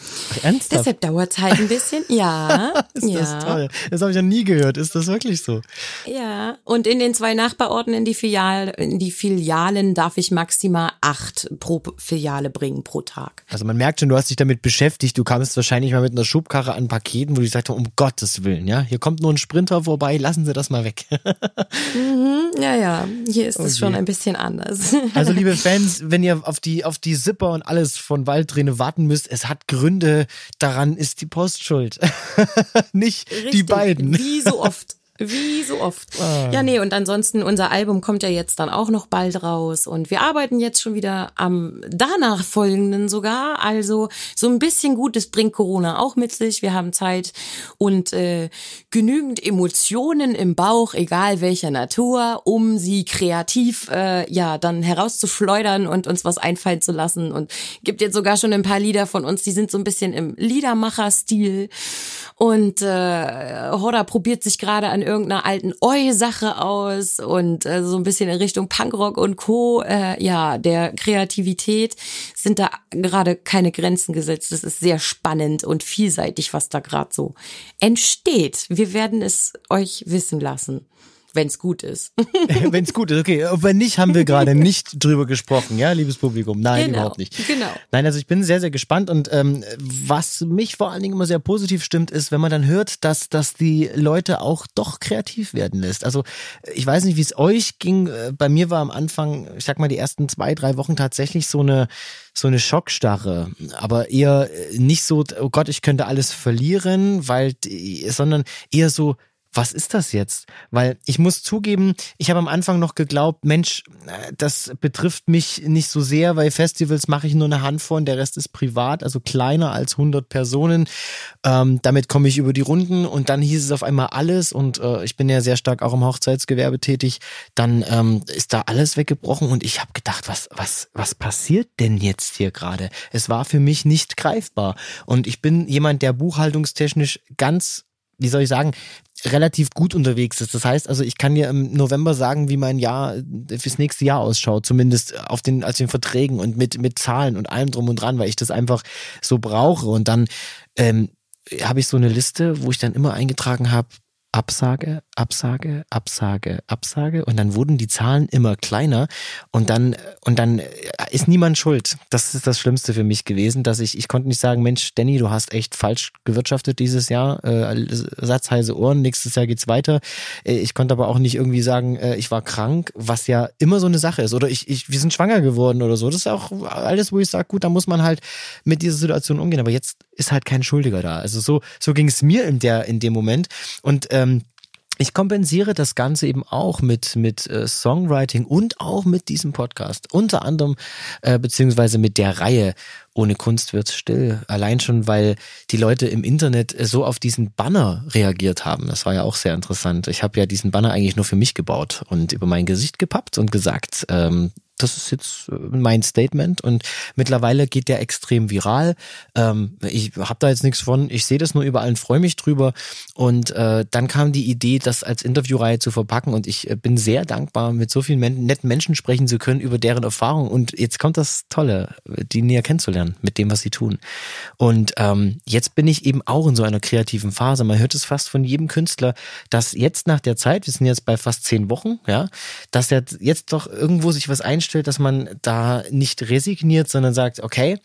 Ernsthaft? Deshalb dauert es halt ein bisschen. Ja. ist ja. das toll. Das habe ich ja nie gehört. Ist das wirklich so? Ja. Und in den zwei Nachbarorten in die, Filial, in die Filialen darf ich maximal acht pro Filiale bringen pro Tag. Also man merkt schon, du hast dich damit beschäftigt. Du kamst wahrscheinlich mal mit einer Schubkarre an Paketen, wo du gesagt hast, um Gottes Willen, ja, hier kommt nur ein Sprinter vorbei, lassen Sie das mal weg. mhm, ja, ja, hier ist es schon ein bisschen anders. also liebe Fans, wenn ihr auf die, auf die Zipper und alles von Waldträne warten müsst, es hat Gründe, daran ist die Post schuld. Nicht Richtig, die beiden. Wie so oft. Wie so oft. Ah. Ja, nee, und ansonsten, unser Album kommt ja jetzt dann auch noch bald raus und wir arbeiten jetzt schon wieder am danach folgenden sogar. Also so ein bisschen Gutes bringt Corona auch mit sich. Wir haben Zeit und äh, genügend Emotionen im Bauch, egal welcher Natur, um sie kreativ äh, ja dann herauszuschleudern und uns was einfallen zu lassen. Und gibt jetzt sogar schon ein paar Lieder von uns, die sind so ein bisschen im Liedermacher-Stil. Und äh, Horda probiert sich gerade an irgendeiner alten Oi-Sache aus und äh, so ein bisschen in Richtung Punkrock und Co. Äh, ja, der Kreativität sind da gerade keine Grenzen gesetzt. Das ist sehr spannend und vielseitig, was da gerade so entsteht. Wir werden es euch wissen lassen. Wenn es gut ist. Wenn es gut ist, okay. Wenn nicht, haben wir gerade nicht drüber gesprochen, ja, liebes Publikum. Nein, genau, überhaupt nicht. Genau. Nein, also ich bin sehr, sehr gespannt und ähm, was mich vor allen Dingen immer sehr positiv stimmt, ist, wenn man dann hört, dass, dass die Leute auch doch kreativ werden lässt. Also ich weiß nicht, wie es euch ging. Äh, bei mir war am Anfang, ich sag mal, die ersten zwei, drei Wochen tatsächlich so eine so eine Schockstarre, aber eher nicht so, oh Gott, ich könnte alles verlieren, weil, sondern eher so, was ist das jetzt? Weil ich muss zugeben, ich habe am Anfang noch geglaubt, Mensch, das betrifft mich nicht so sehr, weil Festivals mache ich nur eine Handvoll und der Rest ist privat, also kleiner als 100 Personen. Ähm, damit komme ich über die Runden und dann hieß es auf einmal alles und äh, ich bin ja sehr stark auch im Hochzeitsgewerbe tätig. Dann ähm, ist da alles weggebrochen und ich habe gedacht, was, was, was passiert denn jetzt hier gerade? Es war für mich nicht greifbar und ich bin jemand, der buchhaltungstechnisch ganz wie soll ich sagen, relativ gut unterwegs ist. Das heißt also, ich kann dir im November sagen, wie mein Jahr fürs nächste Jahr ausschaut, zumindest auf den, als den Verträgen und mit, mit Zahlen und allem drum und dran, weil ich das einfach so brauche. Und dann ähm, habe ich so eine Liste, wo ich dann immer eingetragen habe, Absage, Absage, Absage, Absage und dann wurden die Zahlen immer kleiner und dann und dann ist niemand schuld. Das ist das Schlimmste für mich gewesen, dass ich ich konnte nicht sagen, Mensch, Danny, du hast echt falsch gewirtschaftet dieses Jahr, äh, Satzheise Ohren, nächstes Jahr geht's weiter. Äh, ich konnte aber auch nicht irgendwie sagen, äh, ich war krank, was ja immer so eine Sache ist oder ich, ich wir sind schwanger geworden oder so. Das ist auch alles, wo ich sage, gut, da muss man halt mit dieser Situation umgehen, aber jetzt ist halt kein Schuldiger da. Also so so ging es mir in der in dem Moment und ähm, Ich kompensiere das Ganze eben auch mit, mit äh, Songwriting und auch mit diesem Podcast. Unter anderem, äh, beziehungsweise mit der Reihe Ohne Kunst wird's still. Allein schon, weil die Leute im Internet so auf diesen Banner reagiert haben. Das war ja auch sehr interessant. Ich habe ja diesen Banner eigentlich nur für mich gebaut und über mein Gesicht gepappt und gesagt, ähm, das ist jetzt äh, mein Statement und mittlerweile geht der extrem viral. Ähm, ich habe da jetzt nichts von, ich sehe das nur überall und freue mich drüber. Und äh, dann kam die Idee, das als Interviewreihe zu verpacken und ich äh, bin sehr dankbar, mit so vielen netten Menschen sprechen zu können über deren Erfahrung. Und jetzt kommt das Tolle, die näher kennenzulernen mit dem, was sie tun. Und ähm, jetzt bin ich eben auch in so einer kreativen Phase. Man hört es fast von jedem Künstler, dass jetzt nach der Zeit, wir sind jetzt bei fast zehn Wochen, ja, dass er jetzt doch irgendwo sich was einstellt einstellt, dass man da nicht resigniert, sondern sagt, okay,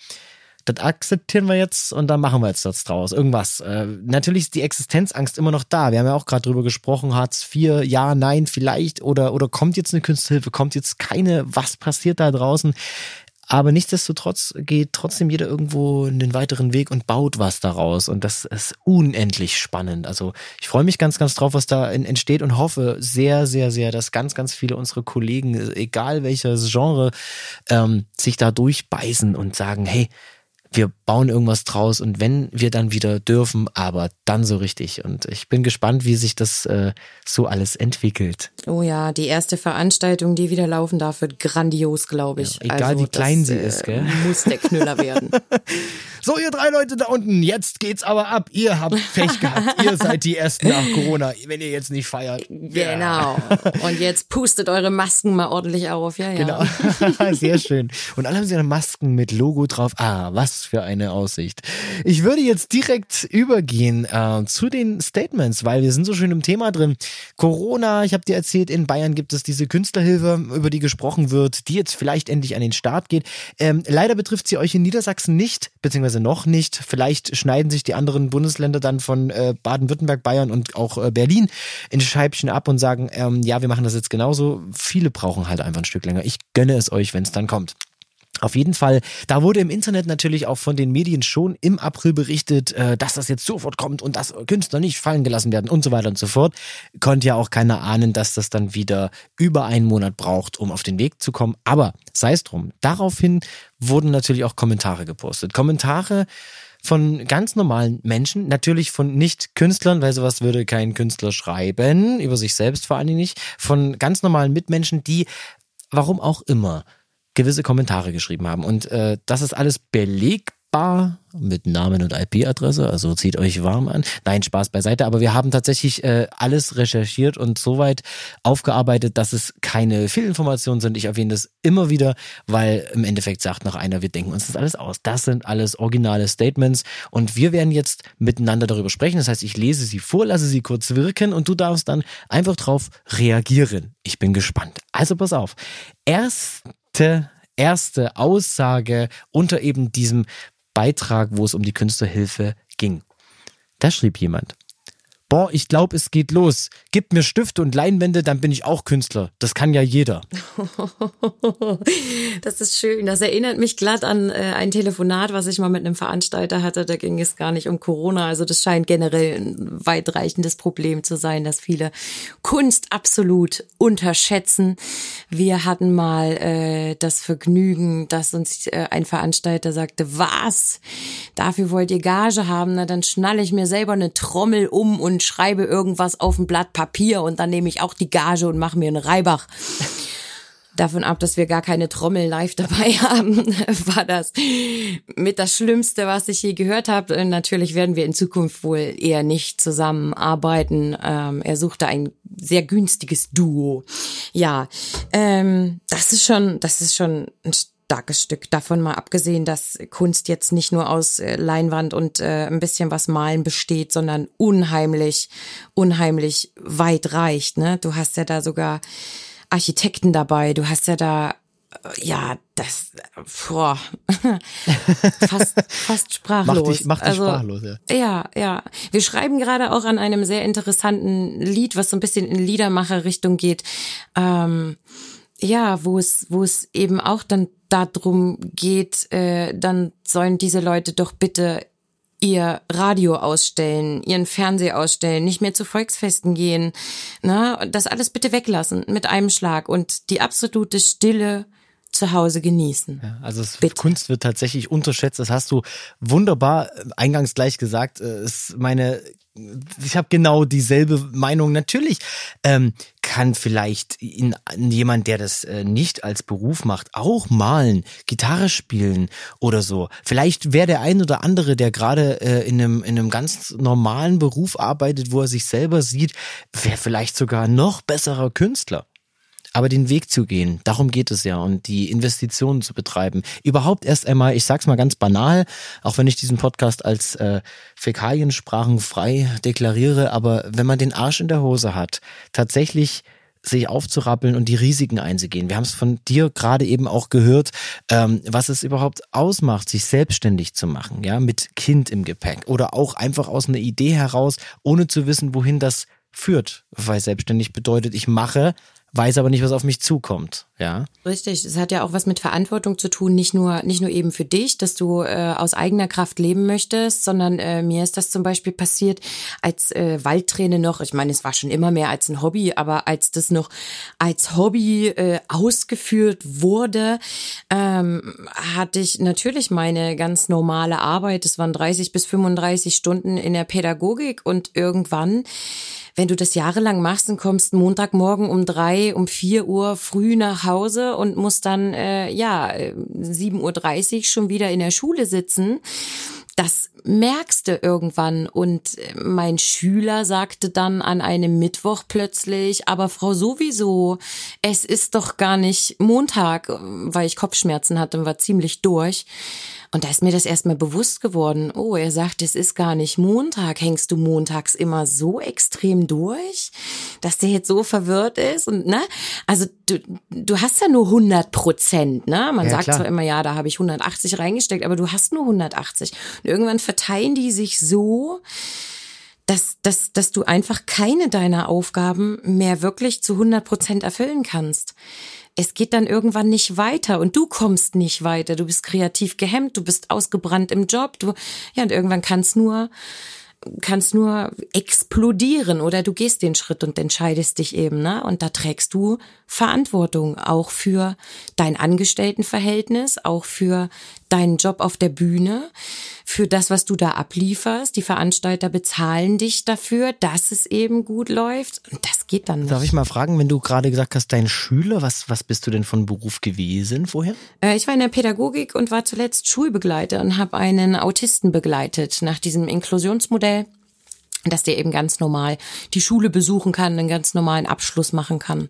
das akzeptieren wir jetzt und dann machen wir jetzt das draus. Irgendwas. Äh, natürlich ist die Existenzangst immer noch da. Wir haben ja auch gerade drüber gesprochen, Hartz IV, ja, nein, vielleicht. Oder, oder kommt jetzt eine Künstlerhilfe, kommt jetzt keine, was passiert da draußen? Aber nichtsdestotrotz geht trotzdem jeder irgendwo einen weiteren Weg und baut was daraus. Und das ist unendlich spannend. Also ich freue mich ganz, ganz drauf, was da entsteht und hoffe sehr, sehr, sehr, dass ganz, ganz viele unserer Kollegen, egal welches Genre, ähm, sich da durchbeißen und sagen, hey, wir bauen irgendwas draus und wenn wir dann wieder dürfen, aber dann so richtig. Und ich bin gespannt, wie sich das äh, so alles entwickelt. Oh ja, die erste Veranstaltung, die wieder laufen darf, wird grandios, glaube ich. Ja, egal also, wie klein das, sie ist, gell? Muss der Knüller werden. So, ihr drei Leute da unten, jetzt geht's aber ab. Ihr habt Pech gehabt. ihr seid die Ersten nach Corona, wenn ihr jetzt nicht feiert. Genau. Und jetzt pustet eure Masken mal ordentlich auf. Ja, ja. Genau. Sehr schön. Und alle haben sie ihre Masken mit Logo drauf. Ah, was für eine Aussicht. Ich würde jetzt direkt übergehen äh, zu den Statements, weil wir sind so schön im Thema drin. Corona, ich habe dir erzählt, in Bayern gibt es diese Künstlerhilfe, über die gesprochen wird, die jetzt vielleicht endlich an den Start geht. Ähm, leider betrifft sie euch in Niedersachsen nicht, beziehungsweise beziehungsweise noch nicht. Vielleicht schneiden sich die anderen Bundesländer dann von äh, Baden-Württemberg, Bayern und auch äh, Berlin in Scheibchen ab und sagen, ähm, ja, wir machen das jetzt genauso. Viele brauchen halt einfach ein Stück länger. Ich gönne es euch, wenn es dann kommt. Auf jeden Fall, da wurde im Internet natürlich auch von den Medien schon im April berichtet, äh, dass das jetzt sofort kommt und dass Künstler nicht fallen gelassen werden und so weiter und so fort. Konnte ja auch keiner ahnen, dass das dann wieder über einen Monat braucht, um auf den Weg zu kommen. Aber sei es drum. Daraufhin wurden natürlich auch Kommentare gepostet. Kommentare von ganz normalen Menschen, natürlich von Nicht-Künstlern, weil sowas würde kein Künstler schreiben, über sich selbst vor allen Dingen nicht, von ganz normalen Mitmenschen, die, warum auch immer, gewisse Kommentare geschrieben haben. Und äh, das ist alles belegbar mit Namen und IP-Adresse, also zieht euch warm an. Nein, Spaß beiseite, aber wir haben tatsächlich äh, alles recherchiert und soweit aufgearbeitet, dass es keine Fehlinformationen sind. Ich erwähne das immer wieder, weil im Endeffekt sagt noch einer, wir denken uns das alles aus. Das sind alles originale Statements und wir werden jetzt miteinander darüber sprechen. Das heißt, ich lese sie vor, lasse sie kurz wirken und du darfst dann einfach drauf reagieren. Ich bin gespannt. Also pass auf. Erste erste Aussage unter eben diesem Beitrag, wo es um die Künstlerhilfe ging. Da schrieb jemand, boah, ich glaube, es geht los. Gib mir Stifte und Leinwände, dann bin ich auch Künstler. Das kann ja jeder. Das ist schön. Das erinnert mich glatt an äh, ein Telefonat, was ich mal mit einem Veranstalter hatte. Da ging es gar nicht um Corona. Also das scheint generell ein weitreichendes Problem zu sein, dass viele Kunst absolut unterschätzen. Wir hatten mal äh, das Vergnügen, dass uns äh, ein Veranstalter sagte, was? Dafür wollt ihr Gage haben? Na, dann schnalle ich mir selber eine Trommel um und schreibe irgendwas auf ein Blatt Papier und dann nehme ich auch die Gage und mache mir einen Reibach. Davon ab, dass wir gar keine Trommel live dabei haben, war das mit das Schlimmste, was ich je gehört habe. Natürlich werden wir in Zukunft wohl eher nicht zusammenarbeiten. Ähm, er suchte ein sehr günstiges Duo. Ja, ähm, das ist schon, das ist schon ein starkes Stück. Davon mal abgesehen, dass Kunst jetzt nicht nur aus äh, Leinwand und äh, ein bisschen was malen besteht, sondern unheimlich, unheimlich weit reicht. Ne? Du hast ja da sogar Architekten dabei, du hast ja da äh, ja, das boah, fast, fast sprachlos. Macht dich, macht dich also, sprachlos, ja. Ja, ja. Wir schreiben gerade auch an einem sehr interessanten Lied, was so ein bisschen in Liedermacher-Richtung geht. Ähm, ja, wo es, wo es eben auch dann darum geht, äh, dann sollen diese Leute doch bitte ihr Radio ausstellen, ihren Fernseher ausstellen, nicht mehr zu Volksfesten gehen, ne, das alles bitte weglassen mit einem Schlag. Und die absolute Stille zu Hause genießen. Ja, also es, Kunst wird tatsächlich unterschätzt. Das hast du wunderbar äh, eingangs gleich gesagt. Äh, ist meine ich habe genau dieselbe Meinung. Natürlich ähm, kann vielleicht in, in jemand, der das äh, nicht als Beruf macht, auch malen, Gitarre spielen oder so. Vielleicht wäre der ein oder andere, der gerade äh, in, einem, in einem ganz normalen Beruf arbeitet, wo er sich selber sieht, wäre vielleicht sogar noch besserer Künstler. Aber den Weg zu gehen, darum geht es ja und die Investitionen zu betreiben. Überhaupt erst einmal, ich sag's mal ganz banal, auch wenn ich diesen Podcast als äh, Fäkaliensprachen frei deklariere, aber wenn man den Arsch in der Hose hat, tatsächlich sich aufzurappeln und die Risiken einzugehen. Wir haben es von dir gerade eben auch gehört, ähm, was es überhaupt ausmacht, sich selbstständig zu machen, ja, mit Kind im Gepäck oder auch einfach aus einer Idee heraus, ohne zu wissen, wohin das führt, weil selbstständig bedeutet, ich mache weiß aber nicht, was auf mich zukommt. Ja. Richtig. Es hat ja auch was mit Verantwortung zu tun, nicht nur, nicht nur eben für dich, dass du äh, aus eigener Kraft leben möchtest, sondern äh, mir ist das zum Beispiel passiert als äh, Waldträne noch. Ich meine, es war schon immer mehr als ein Hobby, aber als das noch als Hobby äh, ausgeführt wurde, ähm, hatte ich natürlich meine ganz normale Arbeit. Es waren 30 bis 35 Stunden in der Pädagogik und irgendwann wenn du das jahrelang machst und kommst Montagmorgen um drei, um vier Uhr früh nach Hause und musst dann, äh, ja, 7.30 Uhr schon wieder in der Schule sitzen, das merkst du irgendwann. Und äh, mein Schüler sagte dann an einem Mittwoch plötzlich, aber Frau sowieso, es ist doch gar nicht Montag, weil ich Kopfschmerzen hatte und war ziemlich durch. Und da ist mir das erstmal bewusst geworden. Oh, er sagt, es ist gar nicht Montag. Hängst du montags immer so extrem durch, dass der jetzt so verwirrt ist? Und ne, also du, du hast ja nur 100 Prozent. Ne, man ja, sagt klar. zwar immer, ja, da habe ich 180 reingesteckt, aber du hast nur 180. Und irgendwann verteilen die sich so, dass, dass, dass du einfach keine deiner Aufgaben mehr wirklich zu 100 Prozent erfüllen kannst es geht dann irgendwann nicht weiter und du kommst nicht weiter. Du bist kreativ gehemmt, du bist ausgebrannt im Job, du, ja, und irgendwann kannst nur, kannst nur explodieren oder du gehst den Schritt und entscheidest dich eben, ne? Und da trägst du Verantwortung auch für dein Angestelltenverhältnis, auch für deinen Job auf der Bühne, für das, was du da ablieferst. Die Veranstalter bezahlen dich dafür, dass es eben gut läuft. Und das geht dann nicht. Darf ich mal fragen, wenn du gerade gesagt hast, dein Schüler, was, was bist du denn von Beruf gewesen vorher? Äh, ich war in der Pädagogik und war zuletzt Schulbegleiter und habe einen Autisten begleitet nach diesem Inklusionsmodell dass der eben ganz normal die Schule besuchen kann, einen ganz normalen Abschluss machen kann,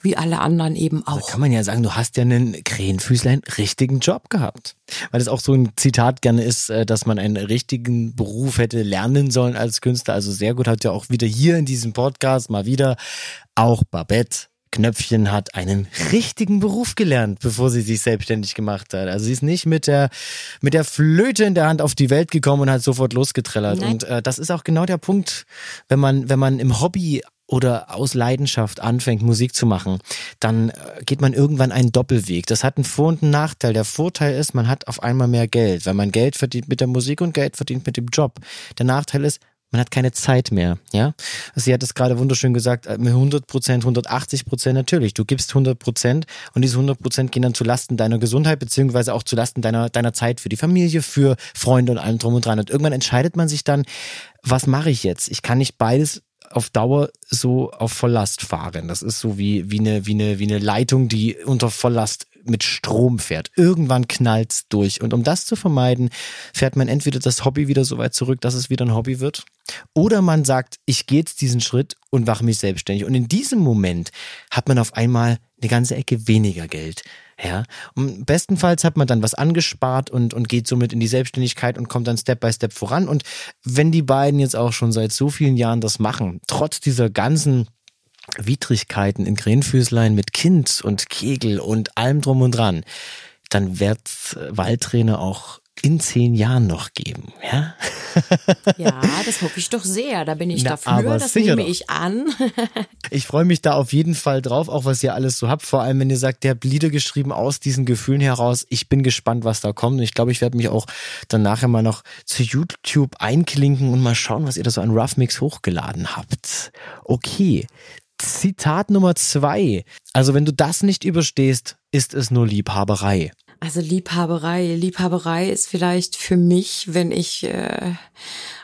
wie alle anderen eben auch. Da kann man ja sagen, du hast ja einen Krähenfüßlein richtigen Job gehabt. Weil es auch so ein Zitat gerne ist, äh, dass man einen richtigen Beruf hätte lernen sollen als Künstler. Also sehr gut hat ja auch wieder hier in diesem Podcast mal wieder auch Babette Knöpfchen hat einen richtigen Beruf gelernt, bevor sie sich selbstständig gemacht hat. Also sie ist nicht mit der mit der Flöte in der Hand auf die Welt gekommen und hat sofort losgetrellert. Nein. Und äh, das ist auch genau der Punkt, wenn man wenn man im Hobby oder aus Leidenschaft anfängt, Musik zu machen, dann äh, geht man irgendwann einen Doppelweg. Das hat einen Vor- und einen Nachteil. Der Vorteil ist, man hat auf einmal mehr Geld, weil man Geld verdient mit der Musik und Geld verdient mit dem Job. Der Nachteil ist, man hat keine Zeit mehr, ja. Sie hat es gerade wunderschön gesagt, äh, mit 100 Prozent, 180 Prozent, natürlich. Du gibst 100 Prozent und diese 100 Prozent gehen dann zu Lasten deiner Gesundheit, beziehungsweise auch zu Lasten deiner, deiner Zeit für die Familie, für Freunde und allem drum und dran. Und irgendwann entscheidet man sich dann, was mache ich jetzt? Ich kann nicht beides auf Dauer so auf Volllast fahren. Das ist so wie, wie eine, wie eine, wie eine Leitung, die unter Volllast mit Strom fährt. Irgendwann knallt's durch. Und um das zu vermeiden, fährt man entweder das Hobby wieder so weit zurück, dass es wieder ein Hobby wird, oder man sagt, ich gehe jetzt diesen Schritt und mache mich selbstständig. Und in diesem Moment hat man auf einmal eine ganze Ecke weniger Geld. Ja, und bestenfalls hat man dann was angespart und, und geht somit in die Selbstständigkeit und kommt dann Step by Step voran. Und wenn die beiden jetzt auch schon seit so vielen Jahren das machen, trotz dieser ganzen Widrigkeiten in Grenfüßlein mit Kind und Kegel und allem drum und dran, dann wird Waldtrainer auch in zehn Jahren noch geben, ja? ja, das hoffe ich doch sehr. Da bin ich Na, dafür, das nehme doch. ich an. ich freue mich da auf jeden Fall drauf, auch was ihr alles so habt. Vor allem, wenn ihr sagt, der habt Lieder geschrieben aus diesen Gefühlen heraus. Ich bin gespannt, was da kommt. Und ich glaube, ich werde mich auch dann nachher mal noch zu YouTube einklinken und mal schauen, was ihr da so an Rough Mix hochgeladen habt. Okay. Zitat Nummer zwei. Also wenn du das nicht überstehst, ist es nur Liebhaberei. Also Liebhaberei. Liebhaberei ist vielleicht für mich, wenn ich äh,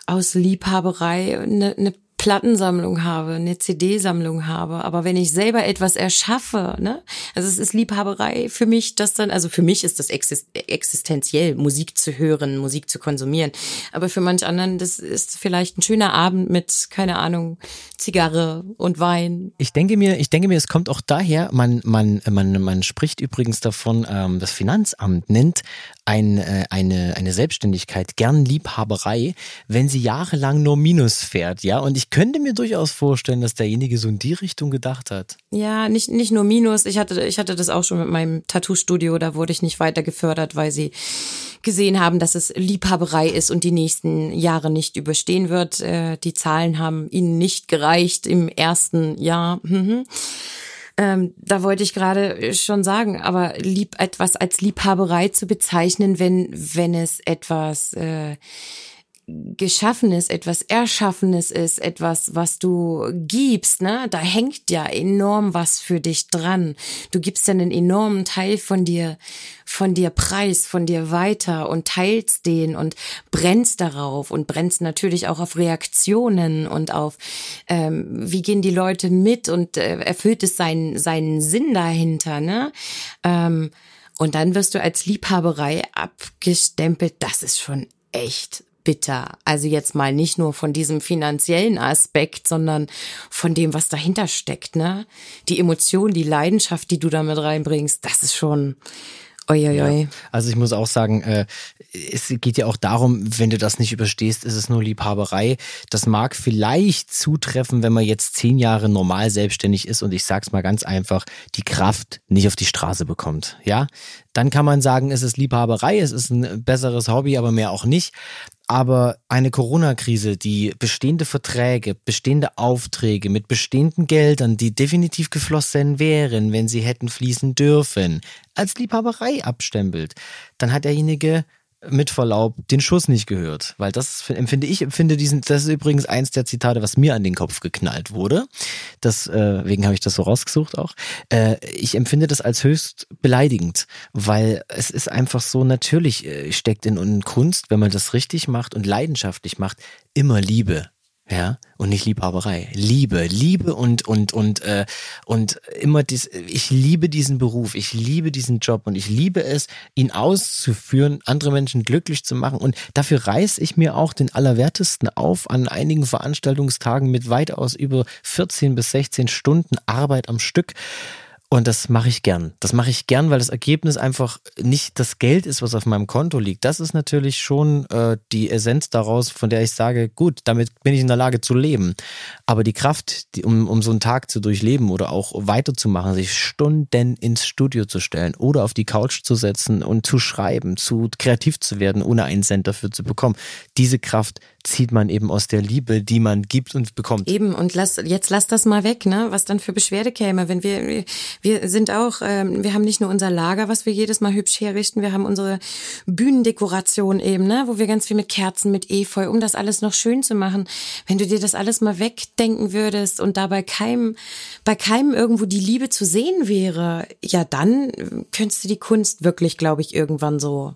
aus Liebhaberei eine, eine Plattensammlung habe, eine CD-Sammlung habe, aber wenn ich selber etwas erschaffe, ne, also es ist Liebhaberei für mich, das dann, also für mich ist das existenziell, Musik zu hören, Musik zu konsumieren, aber für manch anderen, das ist vielleicht ein schöner Abend mit, keine Ahnung, Zigarre und Wein. Ich denke mir, ich denke mir, es kommt auch daher, man, man, man, man spricht übrigens davon, ähm, das Finanzamt nennt ein, äh, eine, eine Selbstständigkeit gern Liebhaberei, wenn sie jahrelang nur Minus fährt, ja, und ich könnte mir durchaus vorstellen, dass derjenige so in die Richtung gedacht hat. Ja, nicht, nicht nur Minus. Ich hatte, ich hatte das auch schon mit meinem Tattoo-Studio. Da wurde ich nicht weiter gefördert, weil sie gesehen haben, dass es Liebhaberei ist und die nächsten Jahre nicht überstehen wird. Äh, die Zahlen haben ihnen nicht gereicht im ersten Jahr. Mhm. Ähm, da wollte ich gerade schon sagen, aber lieb etwas als Liebhaberei zu bezeichnen, wenn wenn es etwas äh, Geschaffenes, etwas Erschaffenes ist, etwas, was du gibst, ne? Da hängt ja enorm was für dich dran. Du gibst ja einen enormen Teil von dir, von dir preis, von dir weiter und teilst den und brennst darauf und brennst natürlich auch auf Reaktionen und auf, ähm, wie gehen die Leute mit und äh, erfüllt es seinen, seinen Sinn dahinter, ne? Ähm, und dann wirst du als Liebhaberei abgestempelt. Das ist schon echt bitter. Also jetzt mal nicht nur von diesem finanziellen Aspekt, sondern von dem, was dahinter steckt, ne? Die Emotion, die Leidenschaft, die du damit reinbringst, das ist schon, Uiuiui. Ja, also ich muss auch sagen, äh, es geht ja auch darum, wenn du das nicht überstehst, ist es nur Liebhaberei. Das mag vielleicht zutreffen, wenn man jetzt zehn Jahre normal selbstständig ist und ich sag's mal ganz einfach, die Kraft nicht auf die Straße bekommt. Ja, dann kann man sagen, es ist Liebhaberei, es ist ein besseres Hobby, aber mehr auch nicht. Aber eine Corona-Krise, die bestehende Verträge, bestehende Aufträge mit bestehenden Geldern, die definitiv geflossen wären, wenn sie hätten fließen dürfen, als Liebhaberei abstempelt, dann hat derjenige mit Verlaub den Schuss nicht gehört, weil das empfinde ich empfinde diesen das ist übrigens eins der Zitate, was mir an den Kopf geknallt wurde. Deswegen äh, habe ich das so rausgesucht auch. Äh, ich empfinde das als höchst beleidigend, weil es ist einfach so natürlich äh, steckt in Kunst, wenn man das richtig macht und leidenschaftlich macht, immer Liebe ja und nicht Liebhaberei. Liebe Liebe und und und äh, und immer dies ich liebe diesen Beruf ich liebe diesen Job und ich liebe es ihn auszuführen andere Menschen glücklich zu machen. Und dafür reiß ich mir auch den allerwertesten auf an einigen Veranstaltungstagen mit weitaus über 14 bis 16 Stunden Arbeit am Stück und das mache ich gern. Das mache ich gern, weil das Ergebnis einfach nicht das Geld ist, was auf meinem Konto liegt. Das ist natürlich schon äh, die Essenz daraus, von der ich sage, gut, damit bin ich in der Lage zu leben. Aber die Kraft, die, um, um so einen Tag zu durchleben oder auch weiterzumachen, sich Stunden ins Studio zu stellen oder auf die Couch zu setzen und zu schreiben, zu kreativ zu werden, ohne einen Cent dafür zu bekommen, diese Kraft zieht man eben aus der Liebe, die man gibt und bekommt. Eben, und lass, jetzt lass das mal weg, ne? Was dann für Beschwerde käme, wenn wir, wir sind auch, ähm, wir haben nicht nur unser Lager, was wir jedes Mal hübsch herrichten, wir haben unsere Bühnendekoration eben, ne? Wo wir ganz viel mit Kerzen, mit Efeu, um das alles noch schön zu machen. Wenn du dir das alles mal wegdenken würdest und dabei keinem, bei keinem irgendwo die Liebe zu sehen wäre, ja, dann könntest du die Kunst wirklich, glaube ich, irgendwann so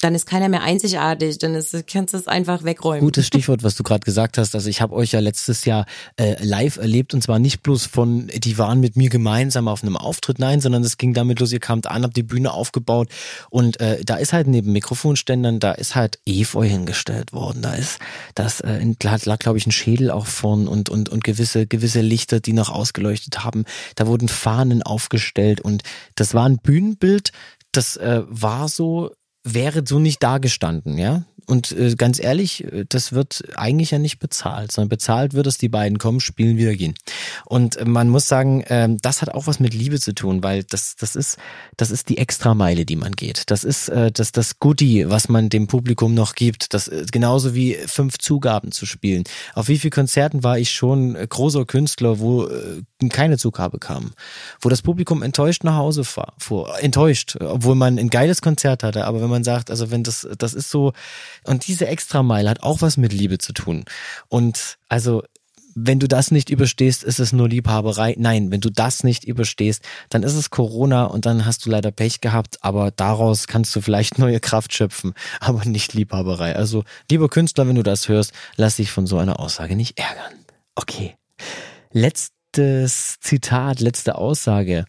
dann ist keiner mehr einzigartig, dann ist, kannst du es einfach wegräumen. Gutes Stichwort, was du gerade gesagt hast. Also ich habe euch ja letztes Jahr äh, live erlebt und zwar nicht bloß von, die waren mit mir gemeinsam auf einem Auftritt, nein, sondern es ging damit los, ihr kamt an, habt die Bühne aufgebaut und äh, da ist halt neben Mikrofonständern, da ist halt Efeu hingestellt worden. Da ist, das äh, lag, lag glaube ich, ein Schädel auch vorn und, und, und gewisse, gewisse Lichter, die noch ausgeleuchtet haben. Da wurden Fahnen aufgestellt und das war ein Bühnenbild, das äh, war so wäre so nicht dagestanden, ja. Und äh, ganz ehrlich, das wird eigentlich ja nicht bezahlt, sondern bezahlt wird es, die beiden kommen, spielen, wieder gehen. Und äh, man muss sagen, äh, das hat auch was mit Liebe zu tun, weil das, das ist, das ist die Extrameile, die man geht. Das ist äh, das, das Goodie, was man dem Publikum noch gibt. Das äh, genauso wie fünf Zugaben zu spielen. Auf wie vielen Konzerten war ich schon großer Künstler, wo äh, keine Zugabe kam, wo das Publikum enttäuscht nach Hause fuhr, enttäuscht, obwohl man ein geiles Konzert hatte. Aber wenn man sagt, also wenn das, das ist so, und diese Extrameile hat auch was mit Liebe zu tun. Und also wenn du das nicht überstehst, ist es nur Liebhaberei. Nein, wenn du das nicht überstehst, dann ist es Corona und dann hast du leider Pech gehabt, aber daraus kannst du vielleicht neue Kraft schöpfen, aber nicht Liebhaberei. Also, lieber Künstler, wenn du das hörst, lass dich von so einer Aussage nicht ärgern. Okay. Letztes Zitat, letzte Aussage.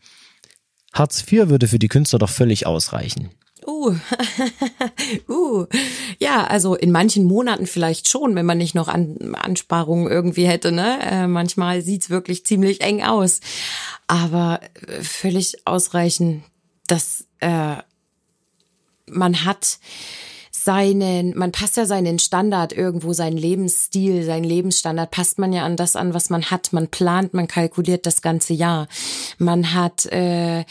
Hartz IV würde für die Künstler doch völlig ausreichen. Uh, uh, ja, also in manchen Monaten vielleicht schon, wenn man nicht noch An Ansparungen irgendwie hätte. Ne? Äh, manchmal sieht's wirklich ziemlich eng aus, aber äh, völlig ausreichend. dass äh, man hat seinen, man passt ja seinen Standard irgendwo, seinen Lebensstil, seinen Lebensstandard passt man ja an das an, was man hat. Man plant, man kalkuliert das ganze Jahr. Man hat äh,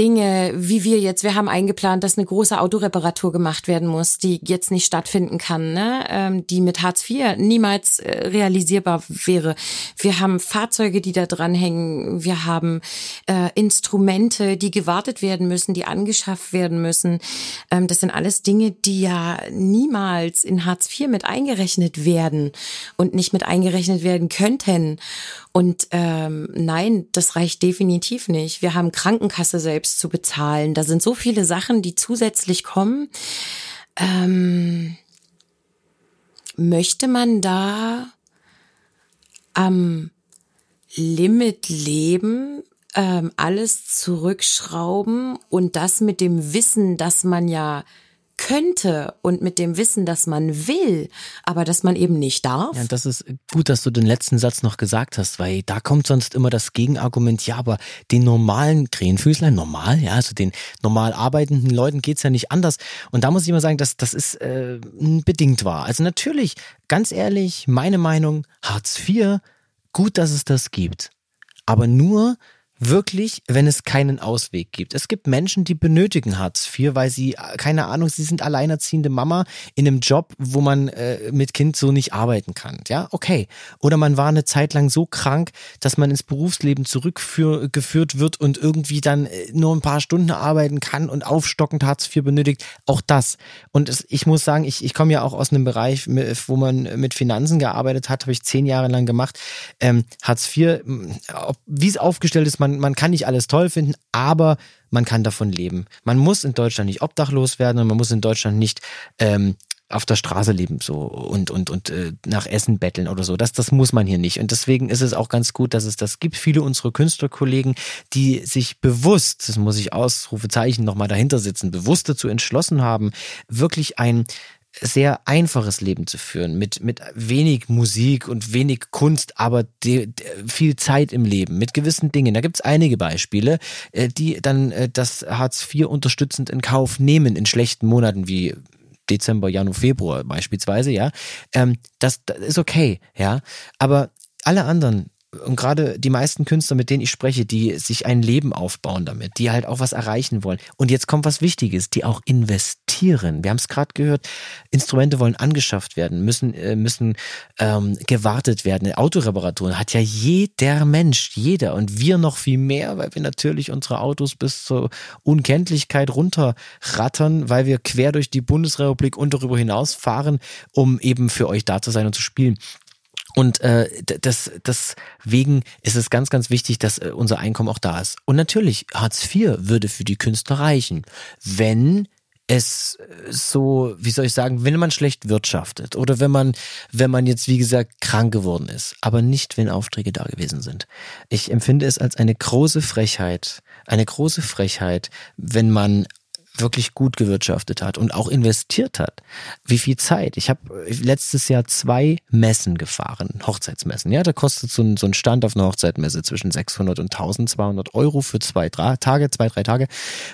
Dinge, wie wir jetzt, wir haben eingeplant, dass eine große Autoreparatur gemacht werden muss, die jetzt nicht stattfinden kann, ne? ähm, die mit Hartz IV niemals äh, realisierbar wäre. Wir haben Fahrzeuge, die da dranhängen, wir haben äh, Instrumente, die gewartet werden müssen, die angeschafft werden müssen. Ähm, das sind alles Dinge, die ja niemals in Hartz IV mit eingerechnet werden und nicht mit eingerechnet werden könnten. Und ähm, nein, das reicht definitiv nicht. Wir haben Krankenkasse selbst zu bezahlen. Da sind so viele Sachen, die zusätzlich kommen. Ähm, möchte man da am Limit leben, ähm, alles zurückschrauben und das mit dem Wissen, dass man ja könnte und mit dem Wissen, dass man will, aber dass man eben nicht darf. Ja, das ist gut, dass du den letzten Satz noch gesagt hast, weil da kommt sonst immer das Gegenargument, ja, aber den normalen Krähenfüßlein, normal, ja, also den normal arbeitenden Leuten geht's ja nicht anders. Und da muss ich immer sagen, dass das ist äh, bedingt wahr. Also natürlich, ganz ehrlich, meine Meinung, Hartz IV, gut, dass es das gibt. Aber nur, wirklich, wenn es keinen Ausweg gibt. Es gibt Menschen, die benötigen Hartz IV, weil sie, keine Ahnung, sie sind alleinerziehende Mama in einem Job, wo man äh, mit Kind so nicht arbeiten kann. Ja, okay. Oder man war eine Zeit lang so krank, dass man ins Berufsleben zurückgeführt wird und irgendwie dann äh, nur ein paar Stunden arbeiten kann und aufstockend Hartz IV benötigt. Auch das. Und es, ich muss sagen, ich, ich komme ja auch aus einem Bereich, wo man mit Finanzen gearbeitet hat, habe ich zehn Jahre lang gemacht. Ähm, Hartz IV, wie es aufgestellt ist, man man, man kann nicht alles toll finden, aber man kann davon leben. Man muss in Deutschland nicht obdachlos werden und man muss in Deutschland nicht ähm, auf der Straße leben so und und und äh, nach Essen betteln oder so. Das das muss man hier nicht und deswegen ist es auch ganz gut, dass es das gibt. Viele unserer Künstlerkollegen, die sich bewusst, das muss ich Ausrufezeichen nochmal dahinter sitzen, bewusst dazu entschlossen haben, wirklich ein sehr einfaches Leben zu führen, mit, mit wenig Musik und wenig Kunst, aber die, die, viel Zeit im Leben, mit gewissen Dingen. Da gibt's einige Beispiele, äh, die dann äh, das Hartz IV unterstützend in Kauf nehmen in schlechten Monaten wie Dezember, Januar, Februar beispielsweise, ja. Ähm, das, das ist okay, ja. Aber alle anderen und gerade die meisten Künstler, mit denen ich spreche, die sich ein Leben aufbauen damit, die halt auch was erreichen wollen. Und jetzt kommt was Wichtiges, die auch investieren. Wir haben es gerade gehört, Instrumente wollen angeschafft werden, müssen, äh, müssen ähm, gewartet werden. Autoreparaturen hat ja jeder Mensch, jeder und wir noch viel mehr, weil wir natürlich unsere Autos bis zur Unkenntlichkeit runterrattern, weil wir quer durch die Bundesrepublik und darüber hinaus fahren, um eben für euch da zu sein und zu spielen. Und äh, das, deswegen ist es ganz, ganz wichtig, dass äh, unser Einkommen auch da ist. Und natürlich, Hartz IV würde für die Künstler reichen, wenn es so, wie soll ich sagen, wenn man schlecht wirtschaftet oder wenn man, wenn man jetzt, wie gesagt, krank geworden ist, aber nicht, wenn Aufträge da gewesen sind. Ich empfinde es als eine große Frechheit, eine große Frechheit, wenn man wirklich gut gewirtschaftet hat und auch investiert hat. Wie viel Zeit? Ich habe letztes Jahr zwei Messen gefahren, Hochzeitsmessen. Ja, da kostet so ein, so ein Stand auf einer Hochzeitmesse zwischen 600 und 1200 Euro für zwei drei Tage, zwei, drei Tage,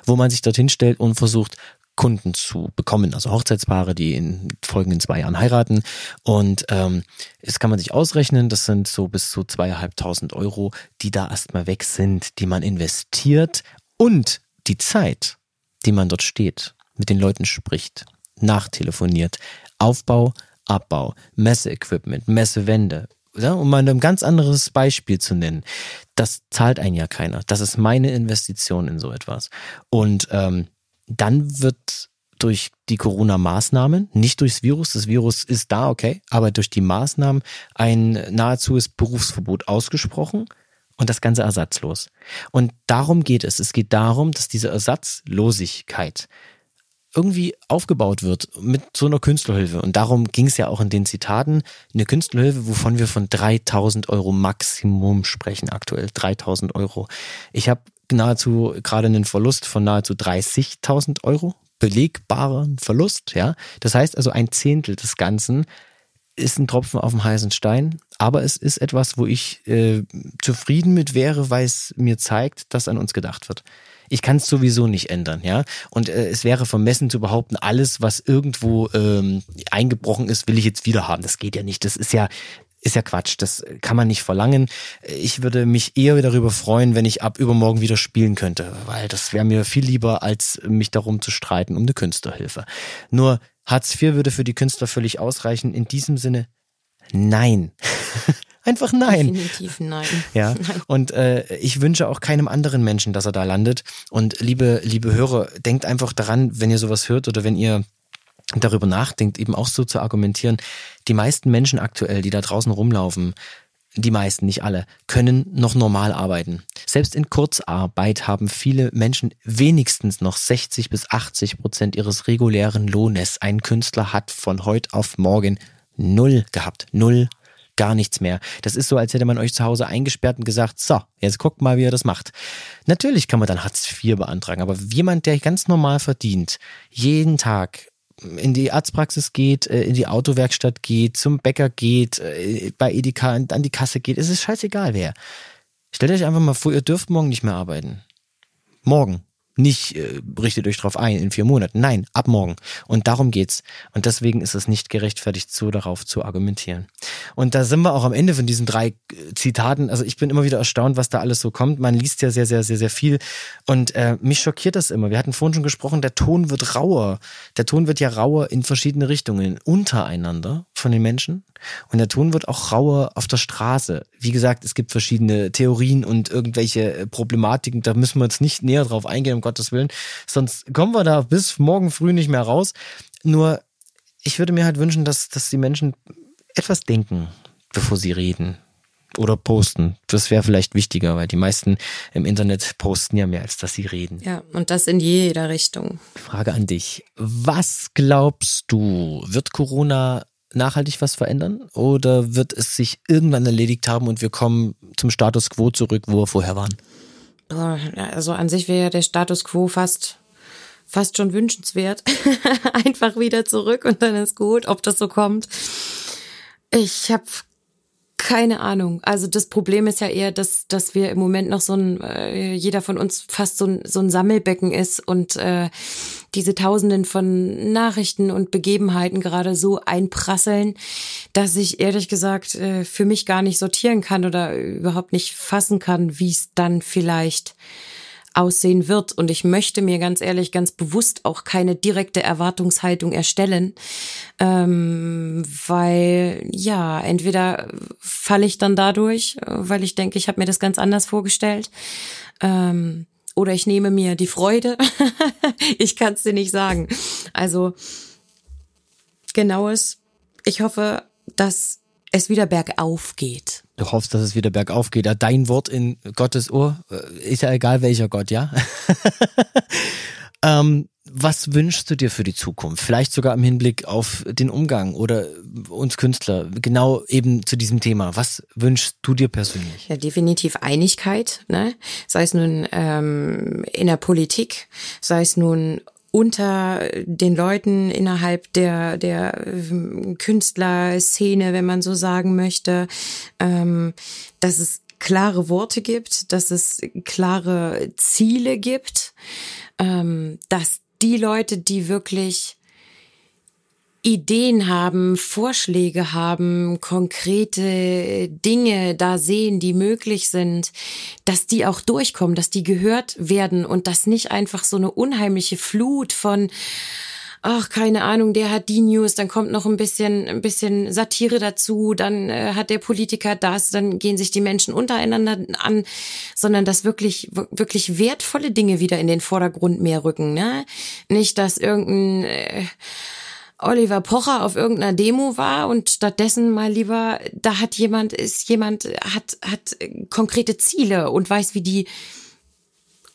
wo man sich dorthin stellt und versucht, Kunden zu bekommen, also Hochzeitspaare, die in folgenden zwei Jahren heiraten. Und ähm, das kann man sich ausrechnen, das sind so bis zu zweieinhalbtausend Euro, die da erstmal weg sind, die man investiert und die Zeit, die man dort steht, mit den Leuten spricht, nachtelefoniert, Aufbau, Abbau, Messeequipment, Messewände, ja, um mal ein ganz anderes Beispiel zu nennen. Das zahlt einen ja keiner. Das ist meine Investition in so etwas. Und ähm, dann wird durch die Corona-Maßnahmen, nicht durchs Virus, das Virus ist da, okay, aber durch die Maßnahmen ein nahezues Berufsverbot ausgesprochen und das Ganze ersatzlos. Und darum geht es. Es geht darum, dass diese Ersatzlosigkeit irgendwie aufgebaut wird mit so einer Künstlerhilfe. Und darum ging es ja auch in den Zitaten. Eine Künstlerhilfe, wovon wir von 3000 Euro Maximum sprechen aktuell. 3000 Euro. Ich habe nahezu gerade einen Verlust von nahezu 30.000 Euro. Belegbaren Verlust, ja. Das heißt also ein Zehntel des Ganzen ist ein Tropfen auf dem heißen Stein, aber es ist etwas, wo ich äh, zufrieden mit wäre, weil es mir zeigt, dass an uns gedacht wird. Ich kann es sowieso nicht ändern, ja. Und äh, es wäre vermessen zu behaupten, alles, was irgendwo ähm, eingebrochen ist, will ich jetzt wieder haben. Das geht ja nicht. Das ist ja ist ja Quatsch, das kann man nicht verlangen. Ich würde mich eher darüber freuen, wenn ich ab übermorgen wieder spielen könnte, weil das wäre mir viel lieber, als mich darum zu streiten um eine Künstlerhilfe. Nur Hartz IV würde für die Künstler völlig ausreichen. In diesem Sinne, nein. Einfach nein. Definitiv nein. Ja. Und äh, ich wünsche auch keinem anderen Menschen, dass er da landet. Und liebe, liebe Hörer, denkt einfach daran, wenn ihr sowas hört oder wenn ihr darüber nachdenkt, eben auch so zu argumentieren. Die meisten Menschen aktuell, die da draußen rumlaufen, die meisten, nicht alle, können noch normal arbeiten. Selbst in Kurzarbeit haben viele Menschen wenigstens noch 60 bis 80 Prozent ihres regulären Lohnes. Ein Künstler hat von heute auf morgen null gehabt. Null gar nichts mehr. Das ist so, als hätte man euch zu Hause eingesperrt und gesagt, so, jetzt guckt mal, wie ihr das macht. Natürlich kann man dann Hartz IV beantragen, aber jemand, der ganz normal verdient, jeden Tag in die Arztpraxis geht, äh, in die Autowerkstatt geht, zum Bäcker geht, äh, bei Edeka an die Kasse geht, es ist scheißegal wer. Stellt euch einfach mal vor, ihr dürft morgen nicht mehr arbeiten. Morgen nicht äh, richtet euch drauf ein in vier Monaten. Nein, ab morgen. Und darum geht's. Und deswegen ist es nicht gerechtfertigt, so darauf zu argumentieren. Und da sind wir auch am Ende von diesen drei äh, Zitaten. Also ich bin immer wieder erstaunt, was da alles so kommt. Man liest ja sehr, sehr, sehr, sehr viel. Und äh, mich schockiert das immer. Wir hatten vorhin schon gesprochen, der Ton wird rauer. Der Ton wird ja rauer in verschiedene Richtungen. Untereinander von den Menschen. Und der Ton wird auch rauer auf der Straße. Wie gesagt, es gibt verschiedene Theorien und irgendwelche äh, Problematiken. Da müssen wir jetzt nicht näher drauf eingehen, um Gottes Willen. Sonst kommen wir da bis morgen früh nicht mehr raus. Nur, ich würde mir halt wünschen, dass, dass die Menschen etwas denken, bevor sie reden oder posten. Das wäre vielleicht wichtiger, weil die meisten im Internet posten ja mehr, als dass sie reden. Ja, und das in jeder Richtung. Frage an dich. Was glaubst du, wird Corona nachhaltig was verändern oder wird es sich irgendwann erledigt haben und wir kommen zum Status quo zurück, wo wir vorher waren? Also an sich wäre der Status quo fast fast schon wünschenswert. Einfach wieder zurück und dann ist gut, ob das so kommt. Ich habe keine Ahnung. Also das Problem ist ja eher, dass, dass wir im Moment noch so ein, äh, jeder von uns fast so ein, so ein Sammelbecken ist und äh, diese Tausenden von Nachrichten und Begebenheiten gerade so einprasseln, dass ich ehrlich gesagt äh, für mich gar nicht sortieren kann oder überhaupt nicht fassen kann, wie es dann vielleicht aussehen wird. Und ich möchte mir ganz ehrlich, ganz bewusst auch keine direkte Erwartungshaltung erstellen, ähm, weil ja, entweder falle ich dann dadurch, weil ich denke, ich habe mir das ganz anders vorgestellt. Ähm, oder ich nehme mir die Freude. ich kann es dir nicht sagen. Also genaues. Ich hoffe, dass es wieder bergauf geht. Du hoffst, dass es wieder bergauf geht. Dein Wort in Gottes Ohr, äh, ist ja egal welcher Gott, ja? ähm, was wünschst du dir für die Zukunft? Vielleicht sogar im Hinblick auf den Umgang oder uns Künstler, genau eben zu diesem Thema. Was wünschst du dir persönlich? Ja, definitiv Einigkeit, ne? sei es nun ähm, in der Politik, sei es nun unter den Leuten innerhalb der, der ähm, Künstlerszene, wenn man so sagen möchte, ähm, dass es klare Worte gibt, dass es klare Ziele gibt, ähm, dass die Leute, die wirklich Ideen haben, Vorschläge haben, konkrete Dinge da sehen, die möglich sind, dass die auch durchkommen, dass die gehört werden und dass nicht einfach so eine unheimliche Flut von ach, keine Ahnung, der hat die News, dann kommt noch ein bisschen, ein bisschen Satire dazu, dann äh, hat der Politiker das, dann gehen sich die Menschen untereinander an, sondern dass wirklich, wirklich wertvolle Dinge wieder in den Vordergrund mehr rücken, ne? Nicht, dass irgendein, äh, Oliver Pocher auf irgendeiner Demo war und stattdessen mal lieber, da hat jemand, ist jemand, hat, hat konkrete Ziele und weiß, wie die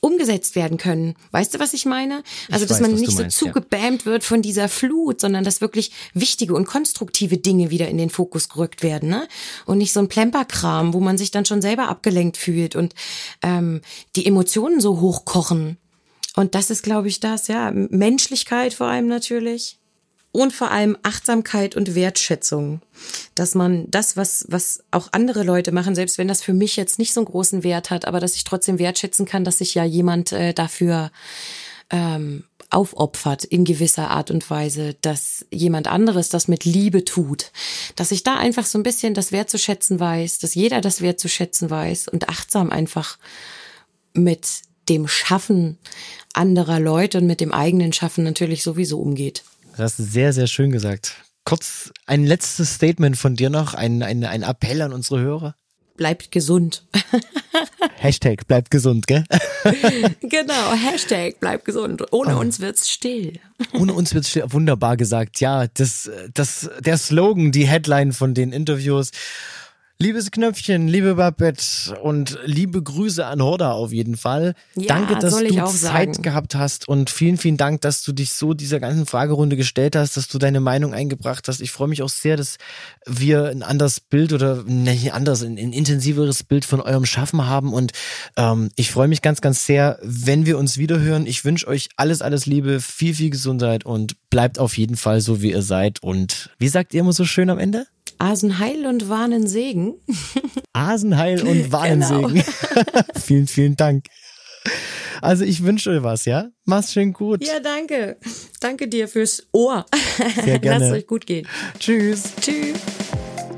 umgesetzt werden können. Weißt du, was ich meine? Also, ich dass weiß, man nicht meinst, so zugebämt ja. wird von dieser Flut, sondern dass wirklich wichtige und konstruktive Dinge wieder in den Fokus gerückt werden, ne? Und nicht so ein Plemperkram, wo man sich dann schon selber abgelenkt fühlt und ähm, die Emotionen so hochkochen. Und das ist, glaube ich, das, ja. Menschlichkeit vor allem natürlich und vor allem Achtsamkeit und Wertschätzung, dass man das, was, was auch andere Leute machen, selbst wenn das für mich jetzt nicht so einen großen Wert hat, aber dass ich trotzdem wertschätzen kann, dass sich ja jemand äh, dafür ähm, aufopfert in gewisser Art und Weise, dass jemand anderes das mit Liebe tut, dass ich da einfach so ein bisschen das wertzuschätzen weiß, dass jeder das wertzuschätzen weiß und achtsam einfach mit dem Schaffen anderer Leute und mit dem eigenen Schaffen natürlich sowieso umgeht. Das hast sehr, sehr schön gesagt. Kurz ein letztes Statement von dir noch, ein, ein, ein Appell an unsere Hörer. Bleibt gesund. Hashtag bleibt gesund, gell? genau, Hashtag bleibt gesund. Ohne oh. uns wird's still. Ohne uns wird's still. Wunderbar gesagt. Ja, das, das, der Slogan, die Headline von den Interviews. Liebes Knöpfchen, liebe Babette und liebe Grüße an Horda auf jeden Fall. Ja, Danke, dass du Zeit sagen. gehabt hast und vielen, vielen Dank, dass du dich so dieser ganzen Fragerunde gestellt hast, dass du deine Meinung eingebracht hast. Ich freue mich auch sehr, dass wir ein anderes Bild oder nicht anders, ein, ein intensiveres Bild von eurem Schaffen haben und ähm, ich freue mich ganz, ganz sehr, wenn wir uns wiederhören. Ich wünsche euch alles, alles Liebe, viel, viel Gesundheit und bleibt auf jeden Fall so, wie ihr seid und wie sagt ihr immer so schön am Ende? Asenheil und Warnensegen. Asenheil und Warnensegen. Genau. vielen, vielen Dank. Also ich wünsche euch was, ja? Mach's schön gut. Ja, danke. Danke dir fürs Ohr. Sehr gerne. Lasst euch gut gehen. Tschüss. Tschüss.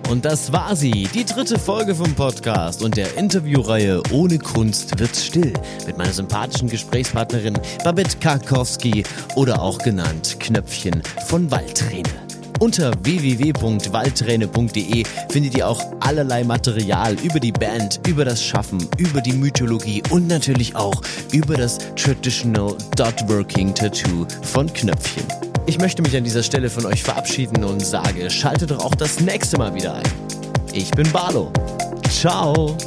Und das war sie, die dritte Folge vom Podcast und der Interviewreihe Ohne Kunst wird's still mit meiner sympathischen Gesprächspartnerin Babette Karkowski oder auch genannt Knöpfchen von Waldträne. Unter www.waldträne.de findet ihr auch allerlei Material über die Band, über das Schaffen, über die Mythologie und natürlich auch über das Traditional Dot Working Tattoo von Knöpfchen. Ich möchte mich an dieser Stelle von euch verabschieden und sage, schaltet doch auch das nächste Mal wieder ein. Ich bin Barlo. Ciao.